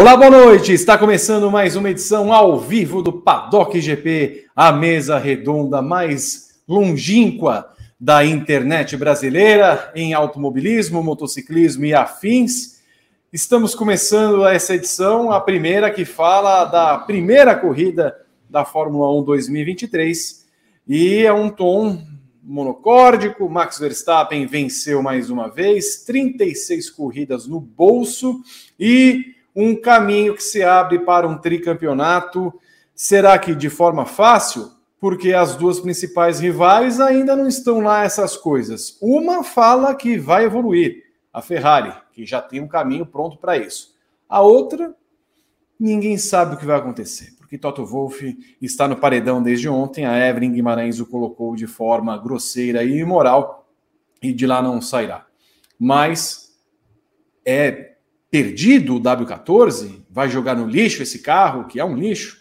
Olá, boa noite. Está começando mais uma edição ao vivo do Paddock GP, a mesa redonda mais longínqua da internet brasileira em automobilismo, motociclismo e afins. Estamos começando essa edição, a primeira que fala da primeira corrida da Fórmula 1 2023 e é um tom monocórdico. Max Verstappen venceu mais uma vez, 36 corridas no bolso e um caminho que se abre para um tricampeonato. Será que de forma fácil? Porque as duas principais rivais ainda não estão lá essas coisas. Uma fala que vai evoluir, a Ferrari, que já tem um caminho pronto para isso. A outra, ninguém sabe o que vai acontecer, porque Toto Wolff está no paredão desde ontem. A Evelyn Guimarães o colocou de forma grosseira e imoral e de lá não sairá. Mas é perdido o W14, vai jogar no lixo esse carro, que é um lixo.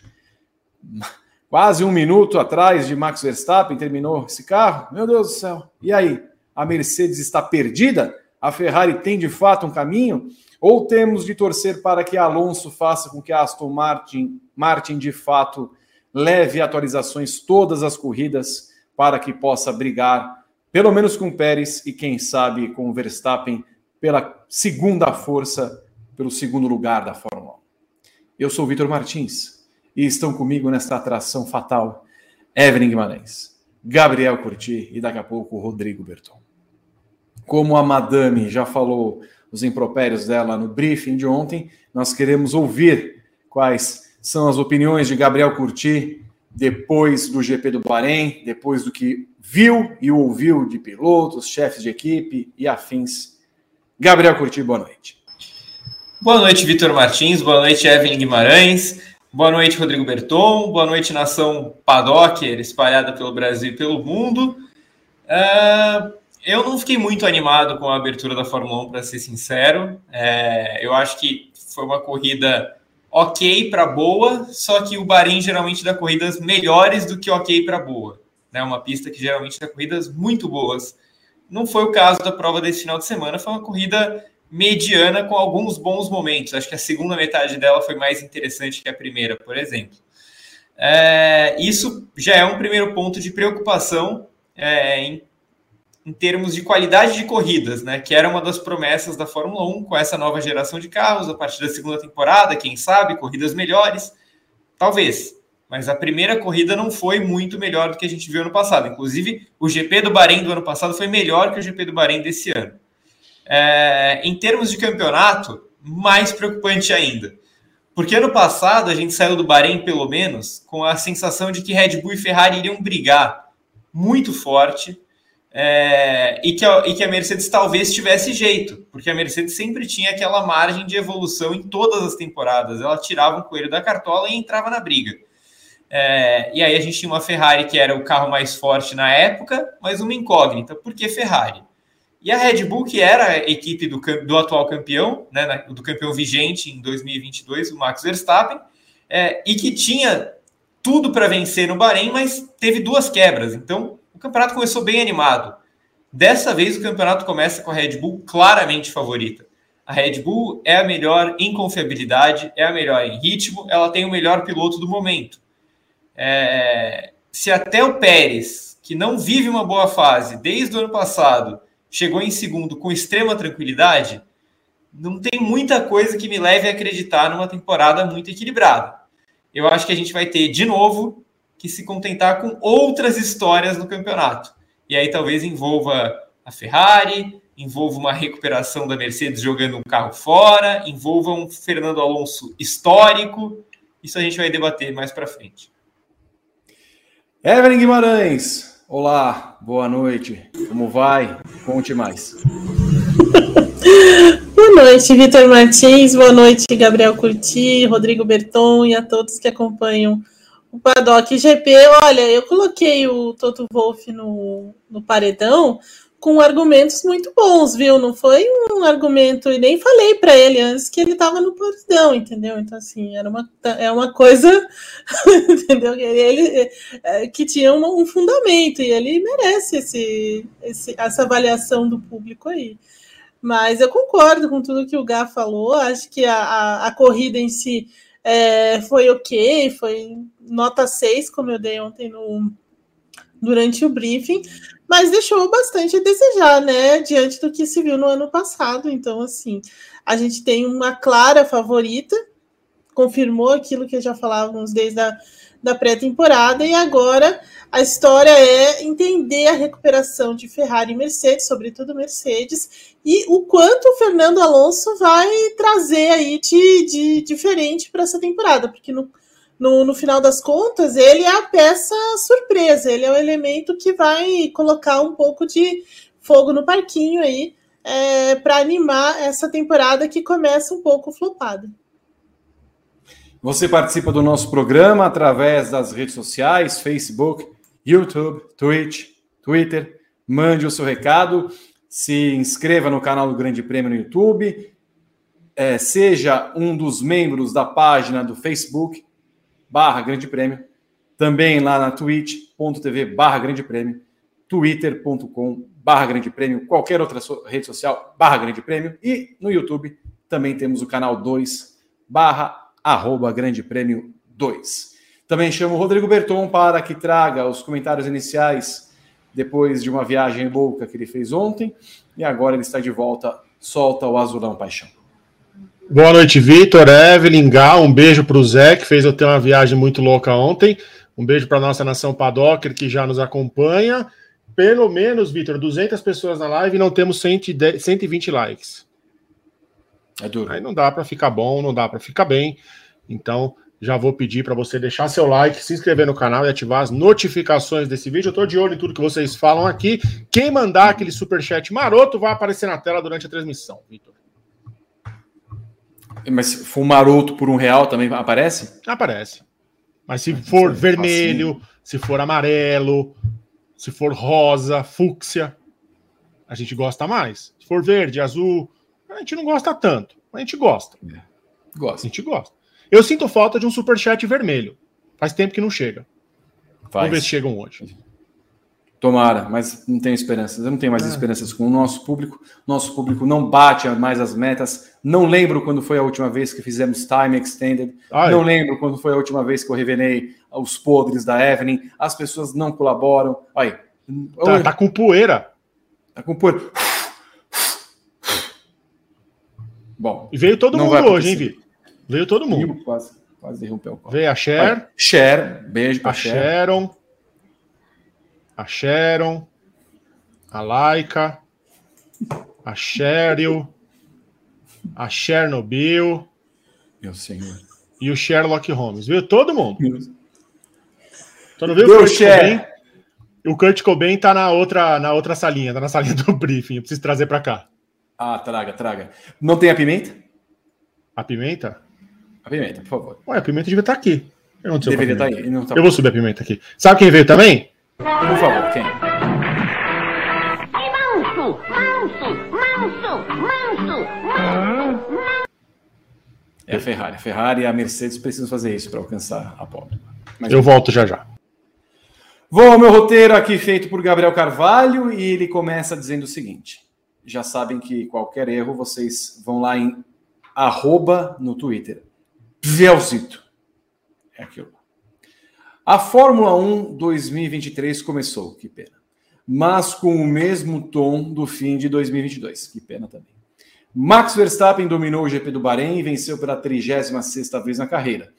Quase um minuto atrás de Max Verstappen terminou esse carro. Meu Deus do céu. E aí? A Mercedes está perdida? A Ferrari tem de fato um caminho? Ou temos de torcer para que Alonso faça com que a Aston Martin, Martin de fato leve atualizações todas as corridas para que possa brigar, pelo menos com Pérez e quem sabe com Verstappen pela segunda força, pelo segundo lugar da Fórmula 1. Eu sou Vitor Martins e estão comigo nesta atração fatal Evelyn Guimarães, Gabriel Curti e daqui a pouco Rodrigo Berton. Como a Madame já falou os impropérios dela no briefing de ontem, nós queremos ouvir quais são as opiniões de Gabriel Curti depois do GP do Bahrein, depois do que viu e ouviu de pilotos, chefes de equipe e afins Gabriel Curti, boa noite. Boa noite, Vitor Martins. Boa noite, Evelyn Guimarães. Boa noite, Rodrigo Berton. Boa noite, nação Paddocker, espalhada pelo Brasil e pelo mundo. Uh, eu não fiquei muito animado com a abertura da Fórmula 1, para ser sincero. É, eu acho que foi uma corrida ok para boa, só que o Bahrein geralmente dá corridas melhores do que ok para boa. É né? uma pista que geralmente dá corridas muito boas. Não foi o caso da prova desse final de semana, foi uma corrida mediana com alguns bons momentos. Acho que a segunda metade dela foi mais interessante que a primeira, por exemplo. É, isso já é um primeiro ponto de preocupação é, em, em, termos de qualidade de corridas, né? Que era uma das promessas da Fórmula 1 com essa nova geração de carros, a partir da segunda temporada, quem sabe, corridas melhores. Talvez mas a primeira corrida não foi muito melhor do que a gente viu ano passado. Inclusive, o GP do Bahrein do ano passado foi melhor que o GP do Bahrein desse ano. É, em termos de campeonato, mais preocupante ainda. Porque ano passado a gente saiu do Bahrein, pelo menos, com a sensação de que Red Bull e Ferrari iriam brigar muito forte é, e, que a, e que a Mercedes talvez tivesse jeito, porque a Mercedes sempre tinha aquela margem de evolução em todas as temporadas. Ela tirava um coelho da cartola e entrava na briga. É, e aí a gente tinha uma Ferrari que era o carro mais forte na época, mas uma incógnita. Por que Ferrari? E a Red Bull, que era a equipe do, do atual campeão, né, do campeão vigente em 2022, o Max Verstappen, é, e que tinha tudo para vencer no Bahrein, mas teve duas quebras. Então, o campeonato começou bem animado. Dessa vez, o campeonato começa com a Red Bull claramente favorita. A Red Bull é a melhor em confiabilidade, é a melhor em ritmo, ela tem o melhor piloto do momento. É, se até o Pérez, que não vive uma boa fase desde o ano passado, chegou em segundo com extrema tranquilidade, não tem muita coisa que me leve a acreditar numa temporada muito equilibrada. Eu acho que a gente vai ter, de novo, que se contentar com outras histórias no campeonato. E aí talvez envolva a Ferrari, envolva uma recuperação da Mercedes jogando um carro fora, envolva um Fernando Alonso histórico. Isso a gente vai debater mais para frente. Evelyn Guimarães, olá, boa noite. Como vai? Conte mais. boa noite, Vitor Martins. Boa noite, Gabriel Curti, Rodrigo Berton e a todos que acompanham o Paddock GP. Olha, eu coloquei o Toto Wolff no, no paredão com argumentos muito bons, viu? Não foi um argumento, e nem falei para ele antes que ele estava no paredão, entendeu? Então, assim, era uma, é uma coisa, entendeu? Ele, é, que tinha um, um, fundamento, e ele merece esse, esse, essa avaliação do público aí. Mas eu concordo com tudo que o Gá falou, acho que a, a, a corrida em si é, foi ok, foi nota 6, como eu dei ontem no, durante o briefing, mas deixou bastante a desejar, né, diante do que se viu no ano passado. Então, assim, a gente tem uma clara favorita, confirmou aquilo que já falávamos desde a da pré-temporada, e agora a história é entender a recuperação de Ferrari e Mercedes, sobretudo Mercedes, e o quanto o Fernando Alonso vai trazer aí de, de diferente para essa temporada, porque no, no, no, final das contas, ele é a peça surpresa, ele é o elemento que vai colocar um pouco de fogo no parquinho aí é, para animar essa temporada que começa um pouco flopada. Você participa do nosso programa através das redes sociais, Facebook, YouTube, Twitch, Twitter. Mande o seu recado, se inscreva no canal do Grande Prêmio no YouTube, é, seja um dos membros da página do Facebook barra Grande Prêmio, também lá na twitch.tv barra Grande Prêmio, twitter.com barra Grande Prêmio, qualquer outra rede social barra Grande Prêmio e no YouTube também temos o canal 2 barra arroba Grande Prêmio 2. Também chamo o Rodrigo Berton para que traga os comentários iniciais depois de uma viagem louca que ele fez ontem e agora ele está de volta, solta o azulão paixão. Boa noite, Vitor, Evelyn, Gal, um beijo para o Zé, que fez eu ter uma viagem muito louca ontem. Um beijo para nossa nação Padocker, que já nos acompanha. Pelo menos, Vitor, 200 pessoas na live e não temos 110, 120 likes. É duro. Aí não dá para ficar bom, não dá para ficar bem. Então, já vou pedir para você deixar seu like, se inscrever no canal e ativar as notificações desse vídeo. Eu estou de olho em tudo que vocês falam aqui. Quem mandar aquele super chat maroto vai aparecer na tela durante a transmissão, Vitor. Mas se for maroto por um real também aparece? Aparece. Mas se for vermelho, se for amarelo, se for rosa, fúcsia, a gente gosta mais. Se for verde, azul, a gente não gosta tanto. A gente gosta. É. Gosta. A gente gosta. Eu sinto falta de um superchat vermelho. Faz tempo que não chega. Faz. Vamos ver se chegam hoje. Tomara, mas não tenho esperanças. Eu não tenho mais é. esperanças com o nosso público. Nosso público não bate mais as metas. Não lembro quando foi a última vez que fizemos time extended. Ai. Não lembro quando foi a última vez que eu revelei os podres da Evelyn. As pessoas não colaboram. Aí. Tá, tá com poeira. Tá com poeira. Bom. E veio todo mundo hoje, hein, Vi? Veio todo mundo. Quase, quase o copo. Veio a Cher. Cher, beijo pra a Cher. Sharon a Sharon, a Laika, a Cheryl, a Chernobyl. Meu senhor. E o Sherlock Holmes. Viu? Todo mundo. Então não viu o Kurt Cobain? O Kurt Cobain tá na outra, na outra salinha, tá na salinha do briefing. Eu preciso trazer para cá. Ah, traga, traga. Não tem a pimenta? A pimenta? A pimenta, por favor. Ué, a pimenta devia estar tá aqui. Eu não Deveria estar tá aí. Tá eu vou subir a pimenta aqui. Sabe quem veio também? Por favor, quem? Manso, manso, manso, manso, É a Ferrari. A Ferrari e a Mercedes precisam fazer isso para alcançar a pobre. Mas eu volto já já. Vou ao meu roteiro aqui feito por Gabriel Carvalho e ele começa dizendo o seguinte: já sabem que qualquer erro vocês vão lá em arroba no Twitter. Velzito. É aquilo. A Fórmula 1 2023 começou, que pena. Mas com o mesmo tom do fim de 2022, que pena também. Max Verstappen dominou o GP do Bahrein e venceu pela 36ª vez na carreira.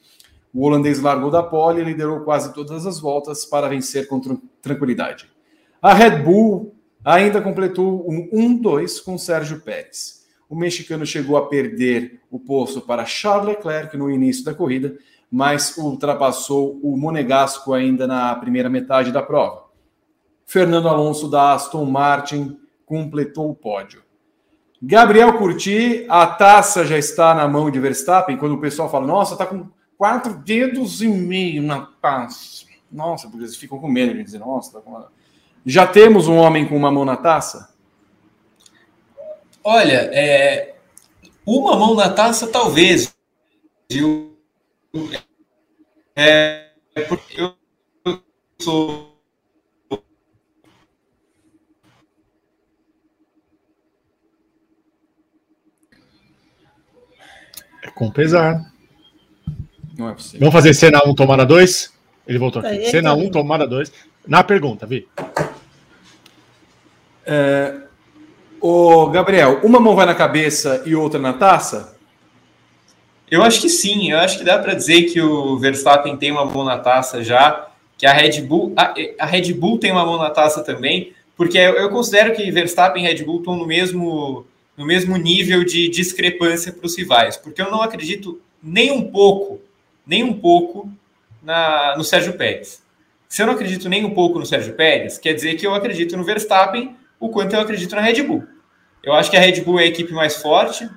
O holandês largou da pole e liderou quase todas as voltas para vencer com tranquilidade. A Red Bull ainda completou um 1-2 com Sérgio Pérez. O mexicano chegou a perder o posto para Charles Leclerc no início da corrida, mas ultrapassou o Monegasco ainda na primeira metade da prova. Fernando Alonso da Aston Martin completou o pódio. Gabriel Curti, a taça já está na mão de Verstappen. Quando o pessoal fala, nossa, está com quatro dedos e meio na taça. Nossa, porque eles ficam com medo de dizer, nossa, tá com... já temos um homem com uma mão na taça? Olha, é, uma mão na taça, talvez. Viu? É, porque eu sou. É com pesar. Não é possível. Vamos fazer cena 1, tomada 2? Ele voltou aqui. Aí, Cena então. 1, tomada 2. Na pergunta, Vi. Ô, Gabriel, uma mão vai na cabeça e outra na taça? Eu acho que sim, eu acho que dá para dizer que o Verstappen tem uma mão na taça já, que a Red Bull, a, a Red Bull tem uma mão na taça também, porque eu, eu considero que Verstappen e Red Bull estão no mesmo, no mesmo nível de discrepância para os rivais, porque eu não acredito nem um pouco, nem um pouco na, no Sérgio Pérez. Se eu não acredito nem um pouco no Sérgio Pérez, quer dizer que eu acredito no Verstappen o quanto eu acredito na Red Bull. Eu acho que a Red Bull é a equipe mais forte,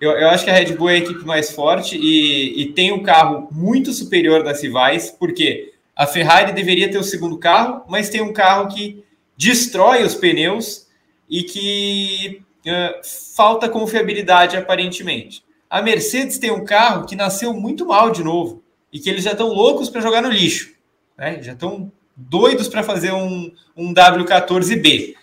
Eu, eu acho que a Red Bull é a equipe mais forte e, e tem um carro muito superior das rivais, porque a Ferrari deveria ter o segundo carro, mas tem um carro que destrói os pneus e que eh, falta confiabilidade aparentemente. A Mercedes tem um carro que nasceu muito mal de novo e que eles já estão loucos para jogar no lixo, né? já estão doidos para fazer um, um W14B.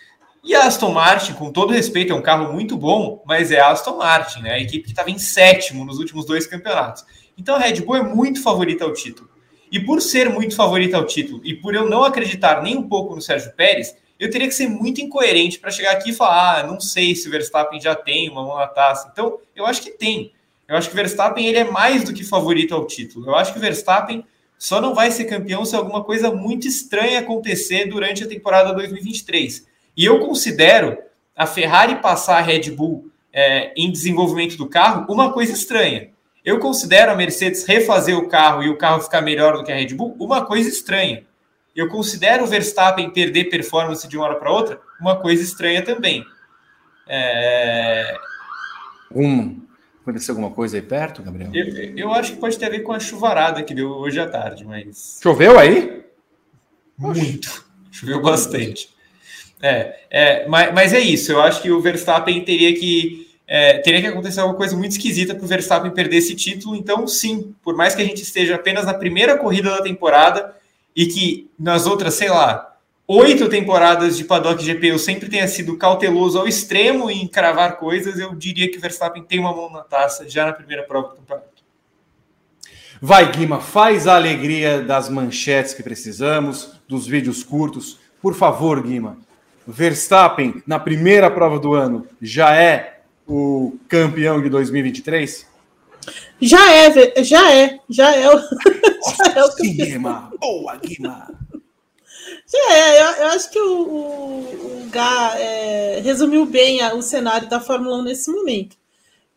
E a Aston Martin, com todo respeito, é um carro muito bom, mas é a Aston Martin, né? A equipe que estava em sétimo nos últimos dois campeonatos. Então a Red Bull é muito favorita ao título. E por ser muito favorita ao título e por eu não acreditar nem um pouco no Sérgio Pérez, eu teria que ser muito incoerente para chegar aqui e falar: ah, não sei se o Verstappen já tem uma mão na taça. Então, eu acho que tem. Eu acho que o Verstappen ele é mais do que favorito ao título. Eu acho que o Verstappen só não vai ser campeão se alguma coisa muito estranha acontecer durante a temporada 2023. E eu considero a Ferrari passar a Red Bull é, em desenvolvimento do carro uma coisa estranha. Eu considero a Mercedes refazer o carro e o carro ficar melhor do que a Red Bull uma coisa estranha. Eu considero o Verstappen perder performance de uma hora para outra uma coisa estranha também. É, Um, aconteceu alguma coisa aí perto, Gabriel? eu, eu acho que pode ter a ver com a chuvarada que deu hoje à tarde, mas Choveu aí? muito. Choveu bastante. É, é mas, mas é isso. Eu acho que o Verstappen teria que é, teria que acontecer alguma coisa muito esquisita para o Verstappen perder esse título. Então, sim, por mais que a gente esteja apenas na primeira corrida da temporada e que nas outras, sei lá, oito temporadas de Paddock GP eu sempre tenha sido cauteloso ao extremo em cravar coisas, eu diria que o Verstappen tem uma mão na taça já na primeira prova do campeonato. Vai, Guima, faz a alegria das manchetes que precisamos, dos vídeos curtos. Por favor, Guima. Verstappen, na primeira prova do ano, já é o campeão de 2023? Já é, já é, já é o, já é o campeão. Guima. Boa, Guima. É, eu, eu acho que o, o, o Gá é, resumiu bem a- o cenário da Fórmula 1 nesse momento.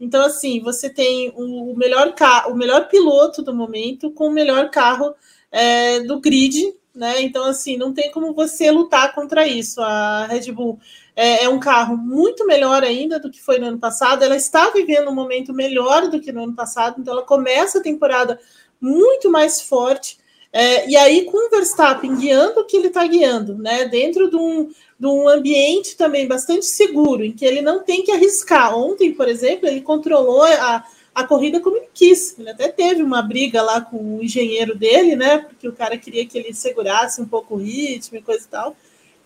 Então, assim, você tem o melhor, ca- o melhor piloto do momento com o melhor carro é, do grid, né? Então, assim, não tem como você lutar contra isso. A Red Bull é, é um carro muito melhor ainda do que foi no ano passado. Ela está vivendo um momento melhor do que no ano passado, então ela começa a temporada muito mais forte. É, e aí, com o Verstappen guiando o que ele está guiando, né? Dentro de um, de um ambiente também bastante seguro, em que ele não tem que arriscar. Ontem, por exemplo, ele controlou a, a corrida como ele quis. Ele até teve uma briga lá com o engenheiro dele, né? Porque o cara queria que ele segurasse um pouco o ritmo e coisa e tal.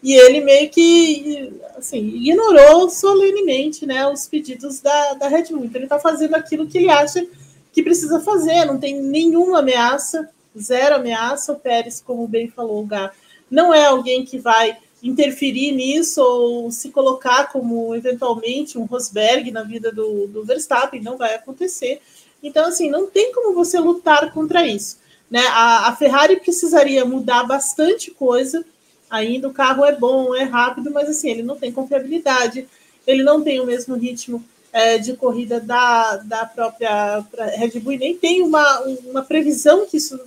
E ele meio que assim, ignorou solenemente né, os pedidos da, da Red Bull. Então ele está fazendo aquilo que ele acha que precisa fazer, não tem nenhuma ameaça, zero ameaça. O Pérez, como bem falou o Gá, não é alguém que vai interferir nisso ou se colocar como eventualmente um Rosberg na vida do, do Verstappen, não vai acontecer. Então, assim, não tem como você lutar contra isso. Né? A, a Ferrari precisaria mudar bastante coisa. Ainda o carro é bom, é rápido, mas assim, ele não tem confiabilidade, ele não tem o mesmo ritmo é, de corrida da, da própria Red Bull, e nem tem uma, uma previsão que isso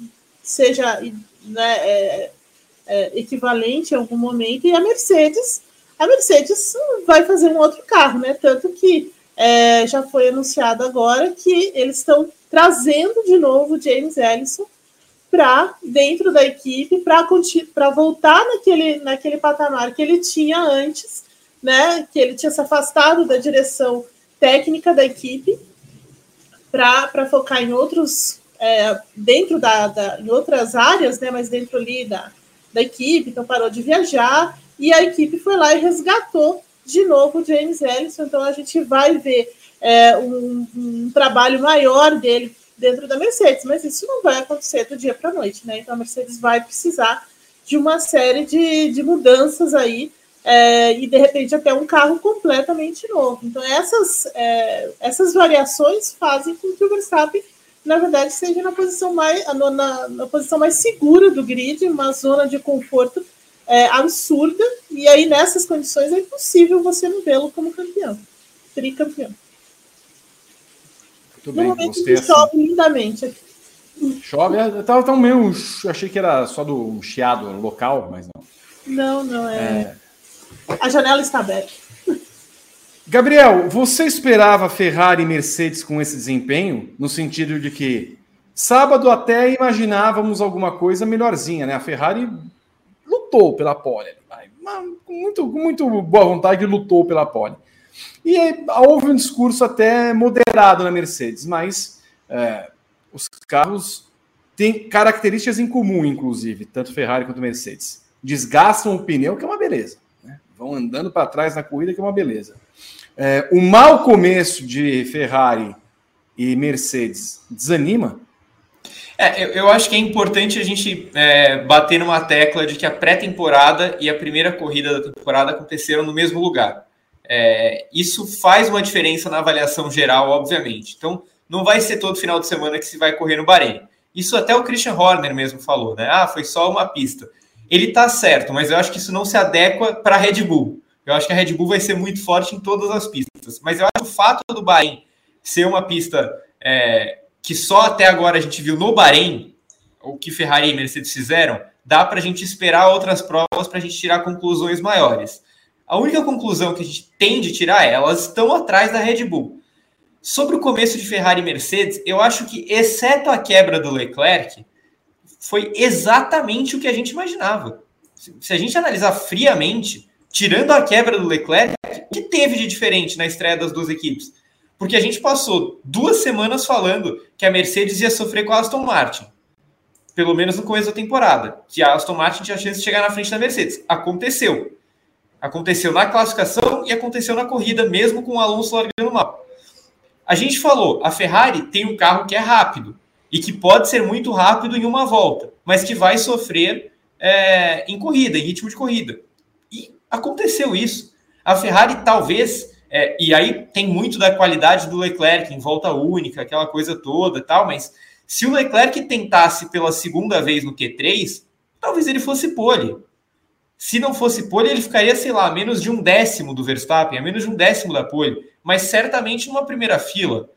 seja né, é, é, equivalente em algum momento, e a Mercedes, a Mercedes vai fazer um outro carro, né? Tanto que é, já foi anunciado agora que eles estão trazendo de novo o James Ellison para dentro da equipe para voltar naquele, naquele patamar que ele tinha antes, né? Que ele tinha se afastado da direção técnica da equipe para focar em outros é, dentro da, da, em outras áreas, né? Mas dentro ali da, da equipe, então parou de viajar e a equipe foi lá e resgatou de novo o James Ellison. Então a gente vai ver é, um, um trabalho maior dele dentro da Mercedes, mas isso não vai acontecer do dia para a noite, né? Então a Mercedes vai precisar de uma série de, de mudanças aí é, e de repente até um carro completamente novo. Então essas, é, essas variações fazem com que o Verstappen na verdade seja na posição mais na, na posição mais segura do grid, uma zona de conforto é, absurda e aí nessas condições é impossível você não vê-lo como campeão, tricampeão. Muito bem, gostei assim. chove lindamente aqui. Chove, eu tava tão meio. Achei que era só do chiado local, mas não. Não, não é. é... A janela está aberta. Gabriel, você esperava Ferrari e Mercedes com esse desempenho? No sentido de que sábado até imaginávamos alguma coisa melhorzinha, né? A Ferrari lutou pela pole, com muito, muito boa vontade lutou pela pole. E houve um discurso até moderado na Mercedes, mas é, os carros têm características em comum, inclusive, tanto Ferrari quanto Mercedes. Desgastam o pneu, que é uma beleza. Né? Vão andando para trás na corrida, que é uma beleza. É, o mau começo de Ferrari e Mercedes desanima. É, eu, eu, acho que é importante a gente é, bater numa tecla de que a pré-temporada e a primeira corrida da temporada aconteceram no mesmo lugar. É, isso faz uma diferença na avaliação geral, obviamente. Então, não vai ser todo final de semana que se vai correr no Bahrein. Isso até o Christian Horner mesmo falou, né? Ah, foi só uma pista. Ele tá certo, mas eu acho que isso não se adequa para a Red Bull. Eu acho que a Red Bull vai ser muito forte em todas as pistas. Mas eu acho que o fato do Bahrein ser uma pista é, que só até agora a gente viu no Bahrein, o que Ferrari e Mercedes fizeram, dá para a gente esperar outras provas para a gente tirar conclusões maiores. A única conclusão que a gente tem de tirar é elas estão atrás da Red Bull. Sobre o começo de Ferrari e Mercedes, eu acho que, exceto a quebra do Leclerc, foi exatamente o que a gente imaginava. Se a gente analisar friamente, tirando a quebra do Leclerc, o que teve de diferente na estreia das duas equipes? Porque a gente passou duas semanas falando que a Mercedes ia sofrer com a Aston Martin. Pelo menos no começo da temporada. Que a Aston Martin tinha chance de chegar na frente da Mercedes. Aconteceu. Aconteceu na classificação e aconteceu na corrida, mesmo com o Alonso largando mal. A gente falou, a Ferrari tem um carro que é rápido e que pode ser muito rápido em uma volta, mas que vai sofrer é, em corrida, em ritmo de corrida. Aconteceu isso. A Ferrari talvez, é, e aí tem muito da qualidade do Leclerc em volta única, aquela coisa toda tal, mas se o Leclerc tentasse pela segunda vez no Q3, talvez ele fosse pole. Se não fosse pole, ele ficaria, sei lá, a menos de um décimo do Verstappen, a menos de um décimo da pole, mas certamente numa primeira fila.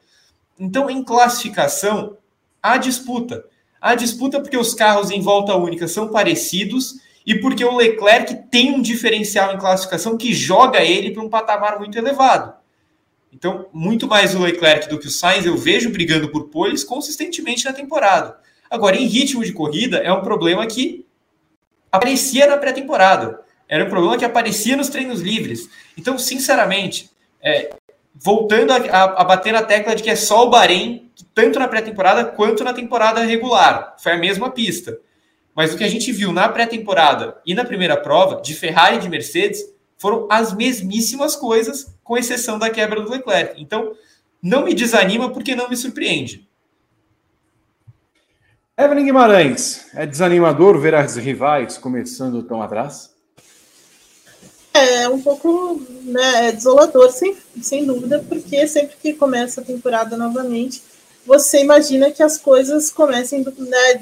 Então, em classificação, há disputa. Há disputa porque os carros em volta única são parecidos e porque o Leclerc tem um diferencial em classificação que joga ele para um patamar muito elevado. Então, muito mais o Leclerc do que o Sainz eu vejo brigando por poles consistentemente na temporada. Agora, em ritmo de corrida, é um problema que aparecia na pré-temporada. Era um problema que aparecia nos treinos livres. Então, sinceramente, é, voltando a, a, a, bater na tecla de que é só o Bahrein, tanto na pré-temporada quanto na temporada regular. Foi a mesma pista. Mas o que a gente viu na pré-temporada e na primeira prova, de Ferrari e de Mercedes, foram as mesmíssimas coisas, com exceção da quebra do Leclerc. Então, não me desanima porque não me surpreende. Evelyn Guimarães, é desanimador ver as rivais começando tão atrás? É um pouco né, é desolador, sem, sem dúvida, porque sempre que começa a temporada novamente, você imagina que as coisas comecem do, né,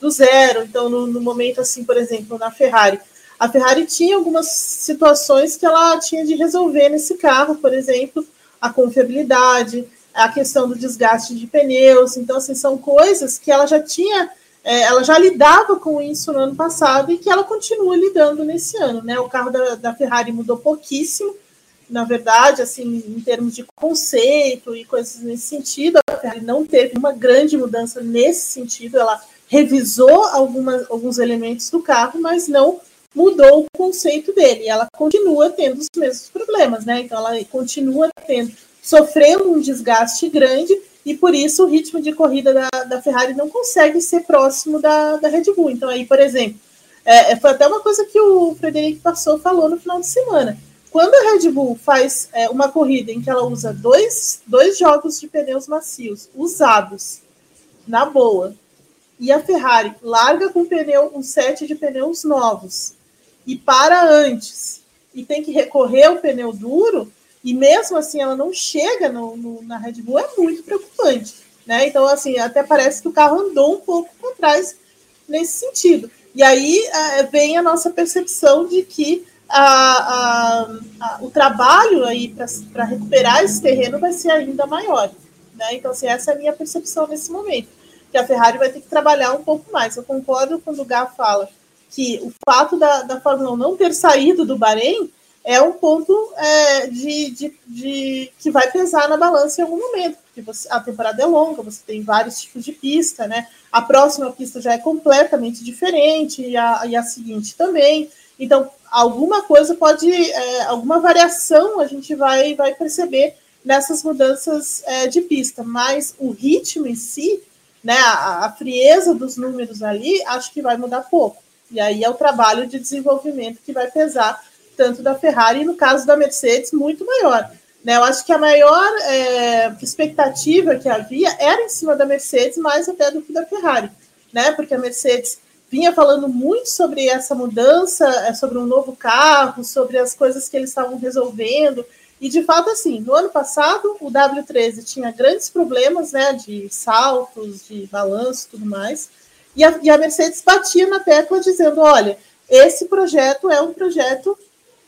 do zero. Então, no, no, momento assim, por exemplo, na Ferrari, a Ferrari tinha algumas situações que ela tinha de resolver nesse carro, por exemplo, a confiabilidade, a questão do desgaste de pneus. Então, assim, são coisas que ela já tinha, é, ela já lidava com isso no ano passado e que ela continua lidando nesse ano. Né? O carro da, da Ferrari mudou pouquíssimo, na verdade, assim, em termos de conceito e coisas nesse sentido. A Ferrari não teve uma grande mudança nesse sentido, ela revisou algumas, alguns elementos do carro, mas não mudou o conceito dele. Ela continua tendo os mesmos problemas, né? Então ela continua tendo, sofrendo um desgaste grande e por isso o ritmo de corrida da, da Ferrari não consegue ser próximo da, da Red Bull. Então aí, por exemplo, é, é foi até uma coisa que o Frederico passou falou no final de semana. Quando a Red Bull faz é, uma corrida em que ela usa dois, dois jogos de pneus macios usados na boa, e a Ferrari larga com pneu, um set de pneus novos e para antes e tem que recorrer ao pneu duro, e mesmo assim ela não chega no, no, na Red Bull, é muito preocupante. Né? Então, assim, até parece que o carro andou um pouco para trás nesse sentido. E aí é, vem a nossa percepção de que a, a, a, o trabalho aí para recuperar esse terreno vai ser ainda maior. Né? Então, assim, essa é a minha percepção nesse momento, que a Ferrari vai ter que trabalhar um pouco mais. Eu concordo quando o Gá fala que o fato da, da Fórmula 1 não ter saído do Bahrein é um ponto é, de, de, de, que vai pesar na balança em algum momento, porque você, a temporada é longa, você tem vários tipos de pista, né? A próxima pista já é completamente diferente, e a, e a seguinte também. Então, alguma coisa pode, é, alguma variação a gente vai, vai perceber nessas mudanças é, de pista, mas o ritmo em si, né, a, a, frieza dos números ali, acho que vai mudar pouco. E aí é o trabalho de desenvolvimento que vai pesar tanto da Ferrari e no caso da Mercedes muito maior. Né, eu acho que a maior é, expectativa que havia era em cima da Mercedes, mais até do que da Ferrari, né? Porque a Mercedes vinha falando muito sobre essa mudança, é, sobre um novo carro, sobre as coisas que eles estavam resolvendo. E de fato, assim, no ano passado o W13 tinha grandes problemas, né, de saltos, de balanço, tudo mais. E a, e a Mercedes batia na tecla dizendo: olha, esse projeto é um projeto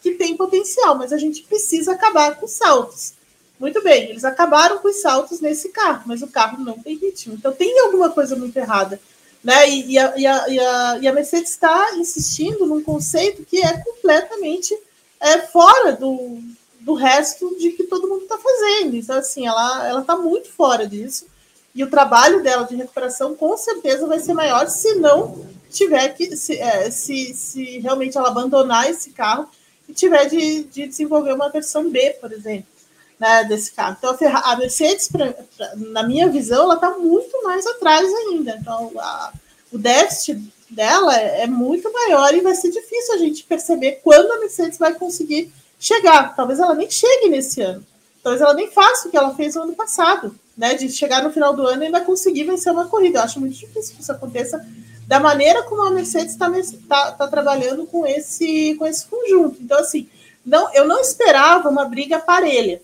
que tem potencial, mas a gente precisa acabar com os saltos. Muito bem, eles acabaram com os saltos nesse carro, mas o carro não tem ritmo. Então tem alguma coisa muito errada. Né? E, e, a, e, a, e, a, Mercedes está insistindo num conceito que é completamente é, fora do, do resto de que todo mundo está fazendo. Então, assim, ela está muito fora disso. E o trabalho dela de recuperação com certeza vai ser maior se não tiver que, se, é, se, se realmente ela abandonar esse carro e tiver de, de desenvolver uma versão B, por exemplo né, desse carro. Então, a Mercedes, pra, pra, na minha visão, ela está muito mais atrás ainda. Então, a, o déficit dela é, é, muito maior e vai ser difícil a gente perceber quando a Mercedes vai conseguir chegar. Talvez ela nem chegue nesse ano. Talvez ela nem faça o que ela fez no ano passado, né? De chegar no final do ano e ainda conseguir vencer uma corrida. Eu acho muito difícil que isso aconteça da maneira como a Mercedes está tá, tá trabalhando com esse, com esse conjunto. Então, assim, não, eu não esperava uma briga parelha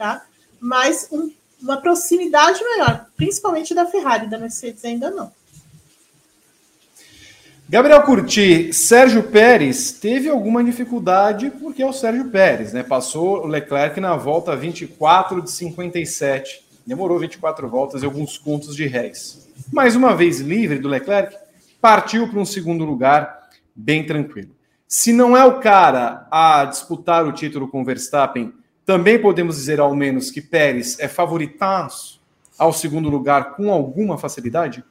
tá? Mas um, uma proximidade maior, principalmente da Ferrari, da Mercedes ainda não. Gabriel Curti, Sérgio Pérez teve alguma dificuldade porque é o Sérgio Pérez, né? Passou o Leclerc na volta 24 de 57. Demorou 24 voltas e alguns contos de réis. Mais uma vez livre do Leclerc, partiu para um segundo lugar bem tranquilo. Se não é o cara a disputar o título com Verstappen também podemos dizer, ao menos, que Pérez é favoritaço ao segundo lugar com alguma facilidade?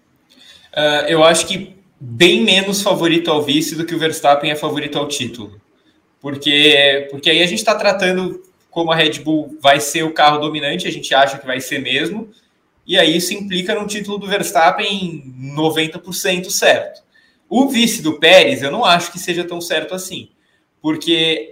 Uh, eu acho que bem menos favorito ao vice do que o Verstappen é favorito ao título. Porque, porque aí a gente está tratando como a Red Bull vai ser o carro dominante, a gente acha que vai ser mesmo, e aí isso implica no título do Verstappen 90% certo. O vice do Pérez, eu não acho que seja tão certo assim, porque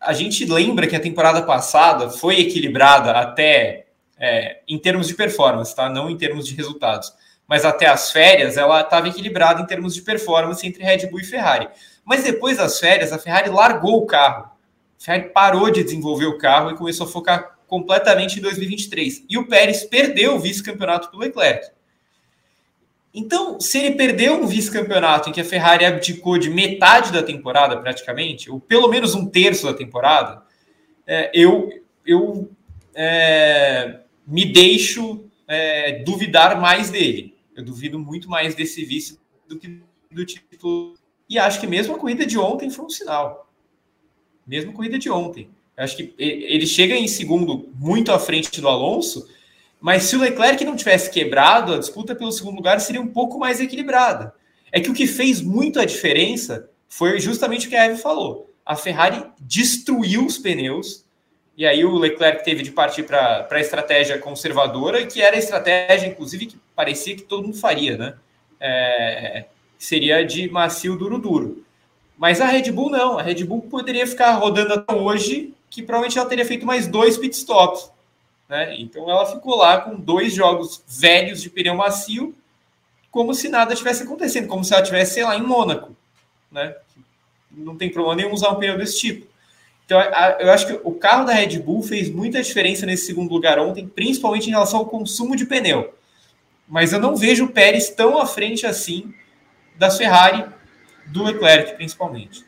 a gente lembra que a temporada passada foi equilibrada até é, em termos de performance, tá? Não em termos de resultados. Mas até as férias ela estava equilibrada em termos de performance entre Red Bull e Ferrari. Mas depois das férias, a Ferrari largou o carro. A Ferrari parou de desenvolver o carro e começou a focar completamente em 2023. E o Pérez perdeu o vice-campeonato para o Leclerc. Então, se ele perdeu um vice-campeonato em que a Ferrari abdicou de metade da temporada, praticamente, ou pelo menos um terço da temporada, é, eu, eu é, me deixo é, duvidar mais dele. Eu duvido muito mais desse vice do que do título. E acho que mesmo a corrida de ontem foi um sinal. Mesmo a corrida de ontem. Eu acho que ele chega em segundo, muito à frente do Alonso, Mas se o Leclerc não tivesse quebrado, a disputa pelo segundo lugar seria um pouco mais equilibrada. É que o que fez muito a diferença foi justamente o que a Eve falou. A Ferrari destruiu os pneus, e aí o Leclerc teve de partir para a estratégia conservadora, que era a estratégia, inclusive, que parecia que todo mundo faria, né? É, seria de macio duro duro. Mas a Red Bull não, a Red Bull poderia ficar rodando até hoje, que provavelmente ela teria feito mais dois pitstops. Né? Então ela ficou lá com dois jogos velhos de pneu macio, como se nada tivesse acontecendo, como se ela tivesse, sei lá, em Mônaco. Né? Não tem problema nenhum usar um pneu desse tipo. Então, eu acho que o carro da Red Bull fez muita diferença nesse segundo lugar ontem, principalmente em relação ao consumo de pneu. Mas eu não vejo o Pérez tão à frente assim da Ferrari, do Leclerc, principalmente.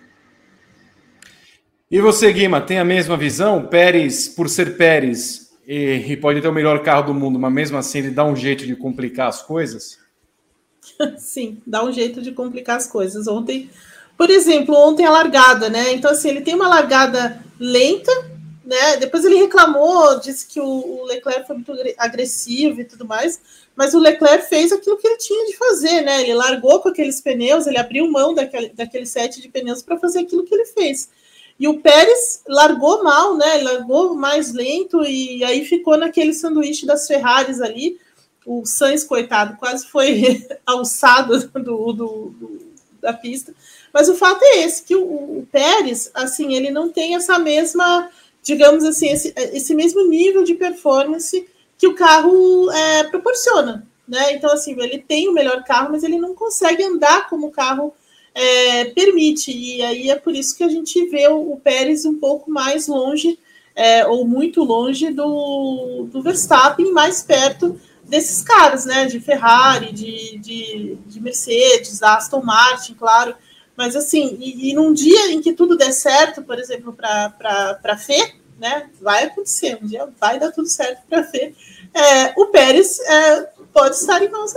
E você, Guima, tem a mesma visão? Pérez, por ser Pérez, e, e pode ter o melhor carro do mundo, mas mesmo assim ele dá um jeito de complicar as coisas? Sim, dá um jeito de complicar as coisas. Ontem por exemplo, ontem a largada, né? Então, assim, ele tem uma largada lenta, né? Depois ele reclamou, disse que o, Leclerc foi muito agressivo e tudo mais, mas o Leclerc fez aquilo que ele tinha de fazer, né? Ele largou com aqueles pneus, ele abriu mão daquele, daquele set de pneus para fazer aquilo que ele fez. E o Pérez largou mal, né? Largou mais lento e aí ficou naquele sanduíche das Ferraris ali. O Sainz, coitado, quase foi alçado do, do, do da pista. Mas o fato é esse, que o, o Pérez, assim, ele não tem essa mesma, digamos assim, esse, esse mesmo nível de performance que o carro é, proporciona, né? Então, assim, ele tem o melhor carro, mas ele não consegue andar como o carro é, permite. E aí é por isso que a gente vê o, o Pérez um pouco mais longe, é, ou muito longe do, do Verstappen, mais perto desses caras, né? De Ferrari, de, de, de Mercedes, Aston Martin, claro. Mas assim, e, e, num dia em que tudo der certo, por exemplo, para a Fê, né? Vai acontecer, um dia vai dar tudo certo para a Fê. É, o Pérez é, pode estar em maus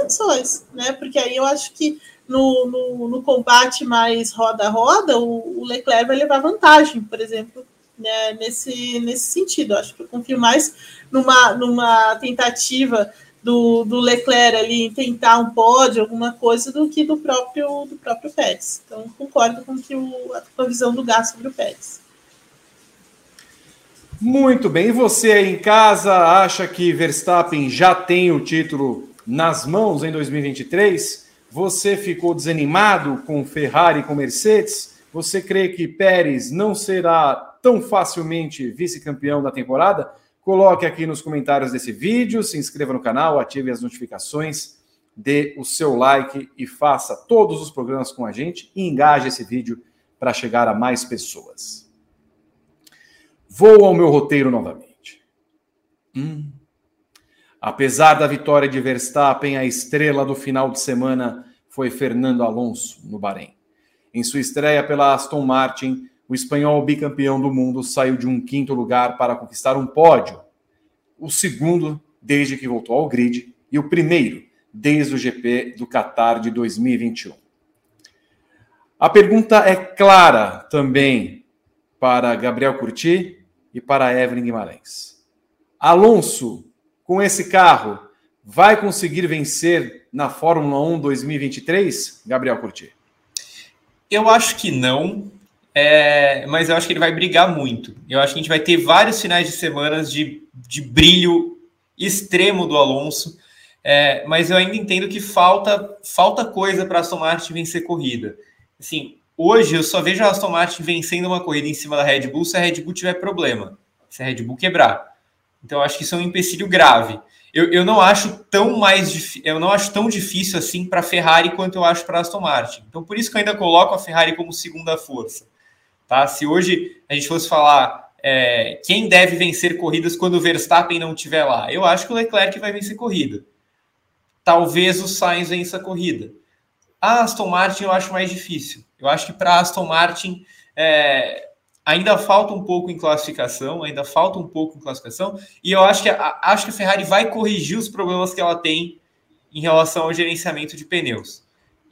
né? Porque aí eu acho que no, no, no combate mais roda a roda, o, o, Leclerc vai levar vantagem, por exemplo, né, nesse, nesse sentido. Eu acho que eu confio mais numa, numa tentativa do, do Leclerc ali tentar um pódio, alguma coisa, do que do próprio, do próprio Pérez. Então, concordo com, que o, a visão do Gás sobre o Pérez. Muito bem. E você aí em casa acha que Verstappen já tem o título nas mãos em 2023? Você ficou desanimado com Ferrari e com Mercedes? Você crê que Pérez não será tão facilmente vice-campeão da temporada? Coloque aqui nos comentários desse vídeo, se inscreva no canal, ative as notificações, dê o seu like e faça todos os programas com a gente e engaje esse vídeo para chegar a mais pessoas. Vou ao meu roteiro novamente. Hum. Apesar da vitória de Verstappen, a estrela do final de semana foi Fernando Alonso, no Bahrein. Em sua estreia pela Aston Martin, o espanhol bicampeão do mundo saiu de um quinto lugar para conquistar um pódio, o segundo desde que voltou ao grid e o primeiro desde o GP do Qatar de 2021. A pergunta é clara também para Gabriel Curti e para Evelyn Guimarães. Alonso, com esse carro, vai conseguir vencer na Fórmula 1 2023, Gabriel Curti? Eu acho que não, é, mas eu acho que ele vai brigar muito. Eu acho que a gente vai ter vários finais de semanas de, de brilho extremo do Alonso, é, mas eu ainda entendo que falta falta coisa para a Aston Martin vencer corrida. Assim, hoje eu só vejo a Aston Martin vencendo uma corrida em cima da Red Bull se a Red Bull tiver problema, se a Red Bull quebrar. Então eu acho que isso é um empecilho grave. Eu, eu não acho tão mais eu não acho tão difícil assim para a Ferrari quanto eu acho para a Aston Martin. Então por isso que eu ainda coloco a Ferrari como segunda força. Tá? Se hoje a gente fosse falar é, quem deve vencer corridas quando o Verstappen não estiver lá, eu acho que o Leclerc vai vencer corrida. Talvez o Sainz vença a corrida. A Aston Martin eu acho mais difícil. Eu acho que para a Aston Martin é, ainda falta um pouco em classificação, ainda falta um pouco em classificação, e eu acho que a, acho que a Ferrari vai corrigir os problemas que ela tem em relação ao gerenciamento de pneus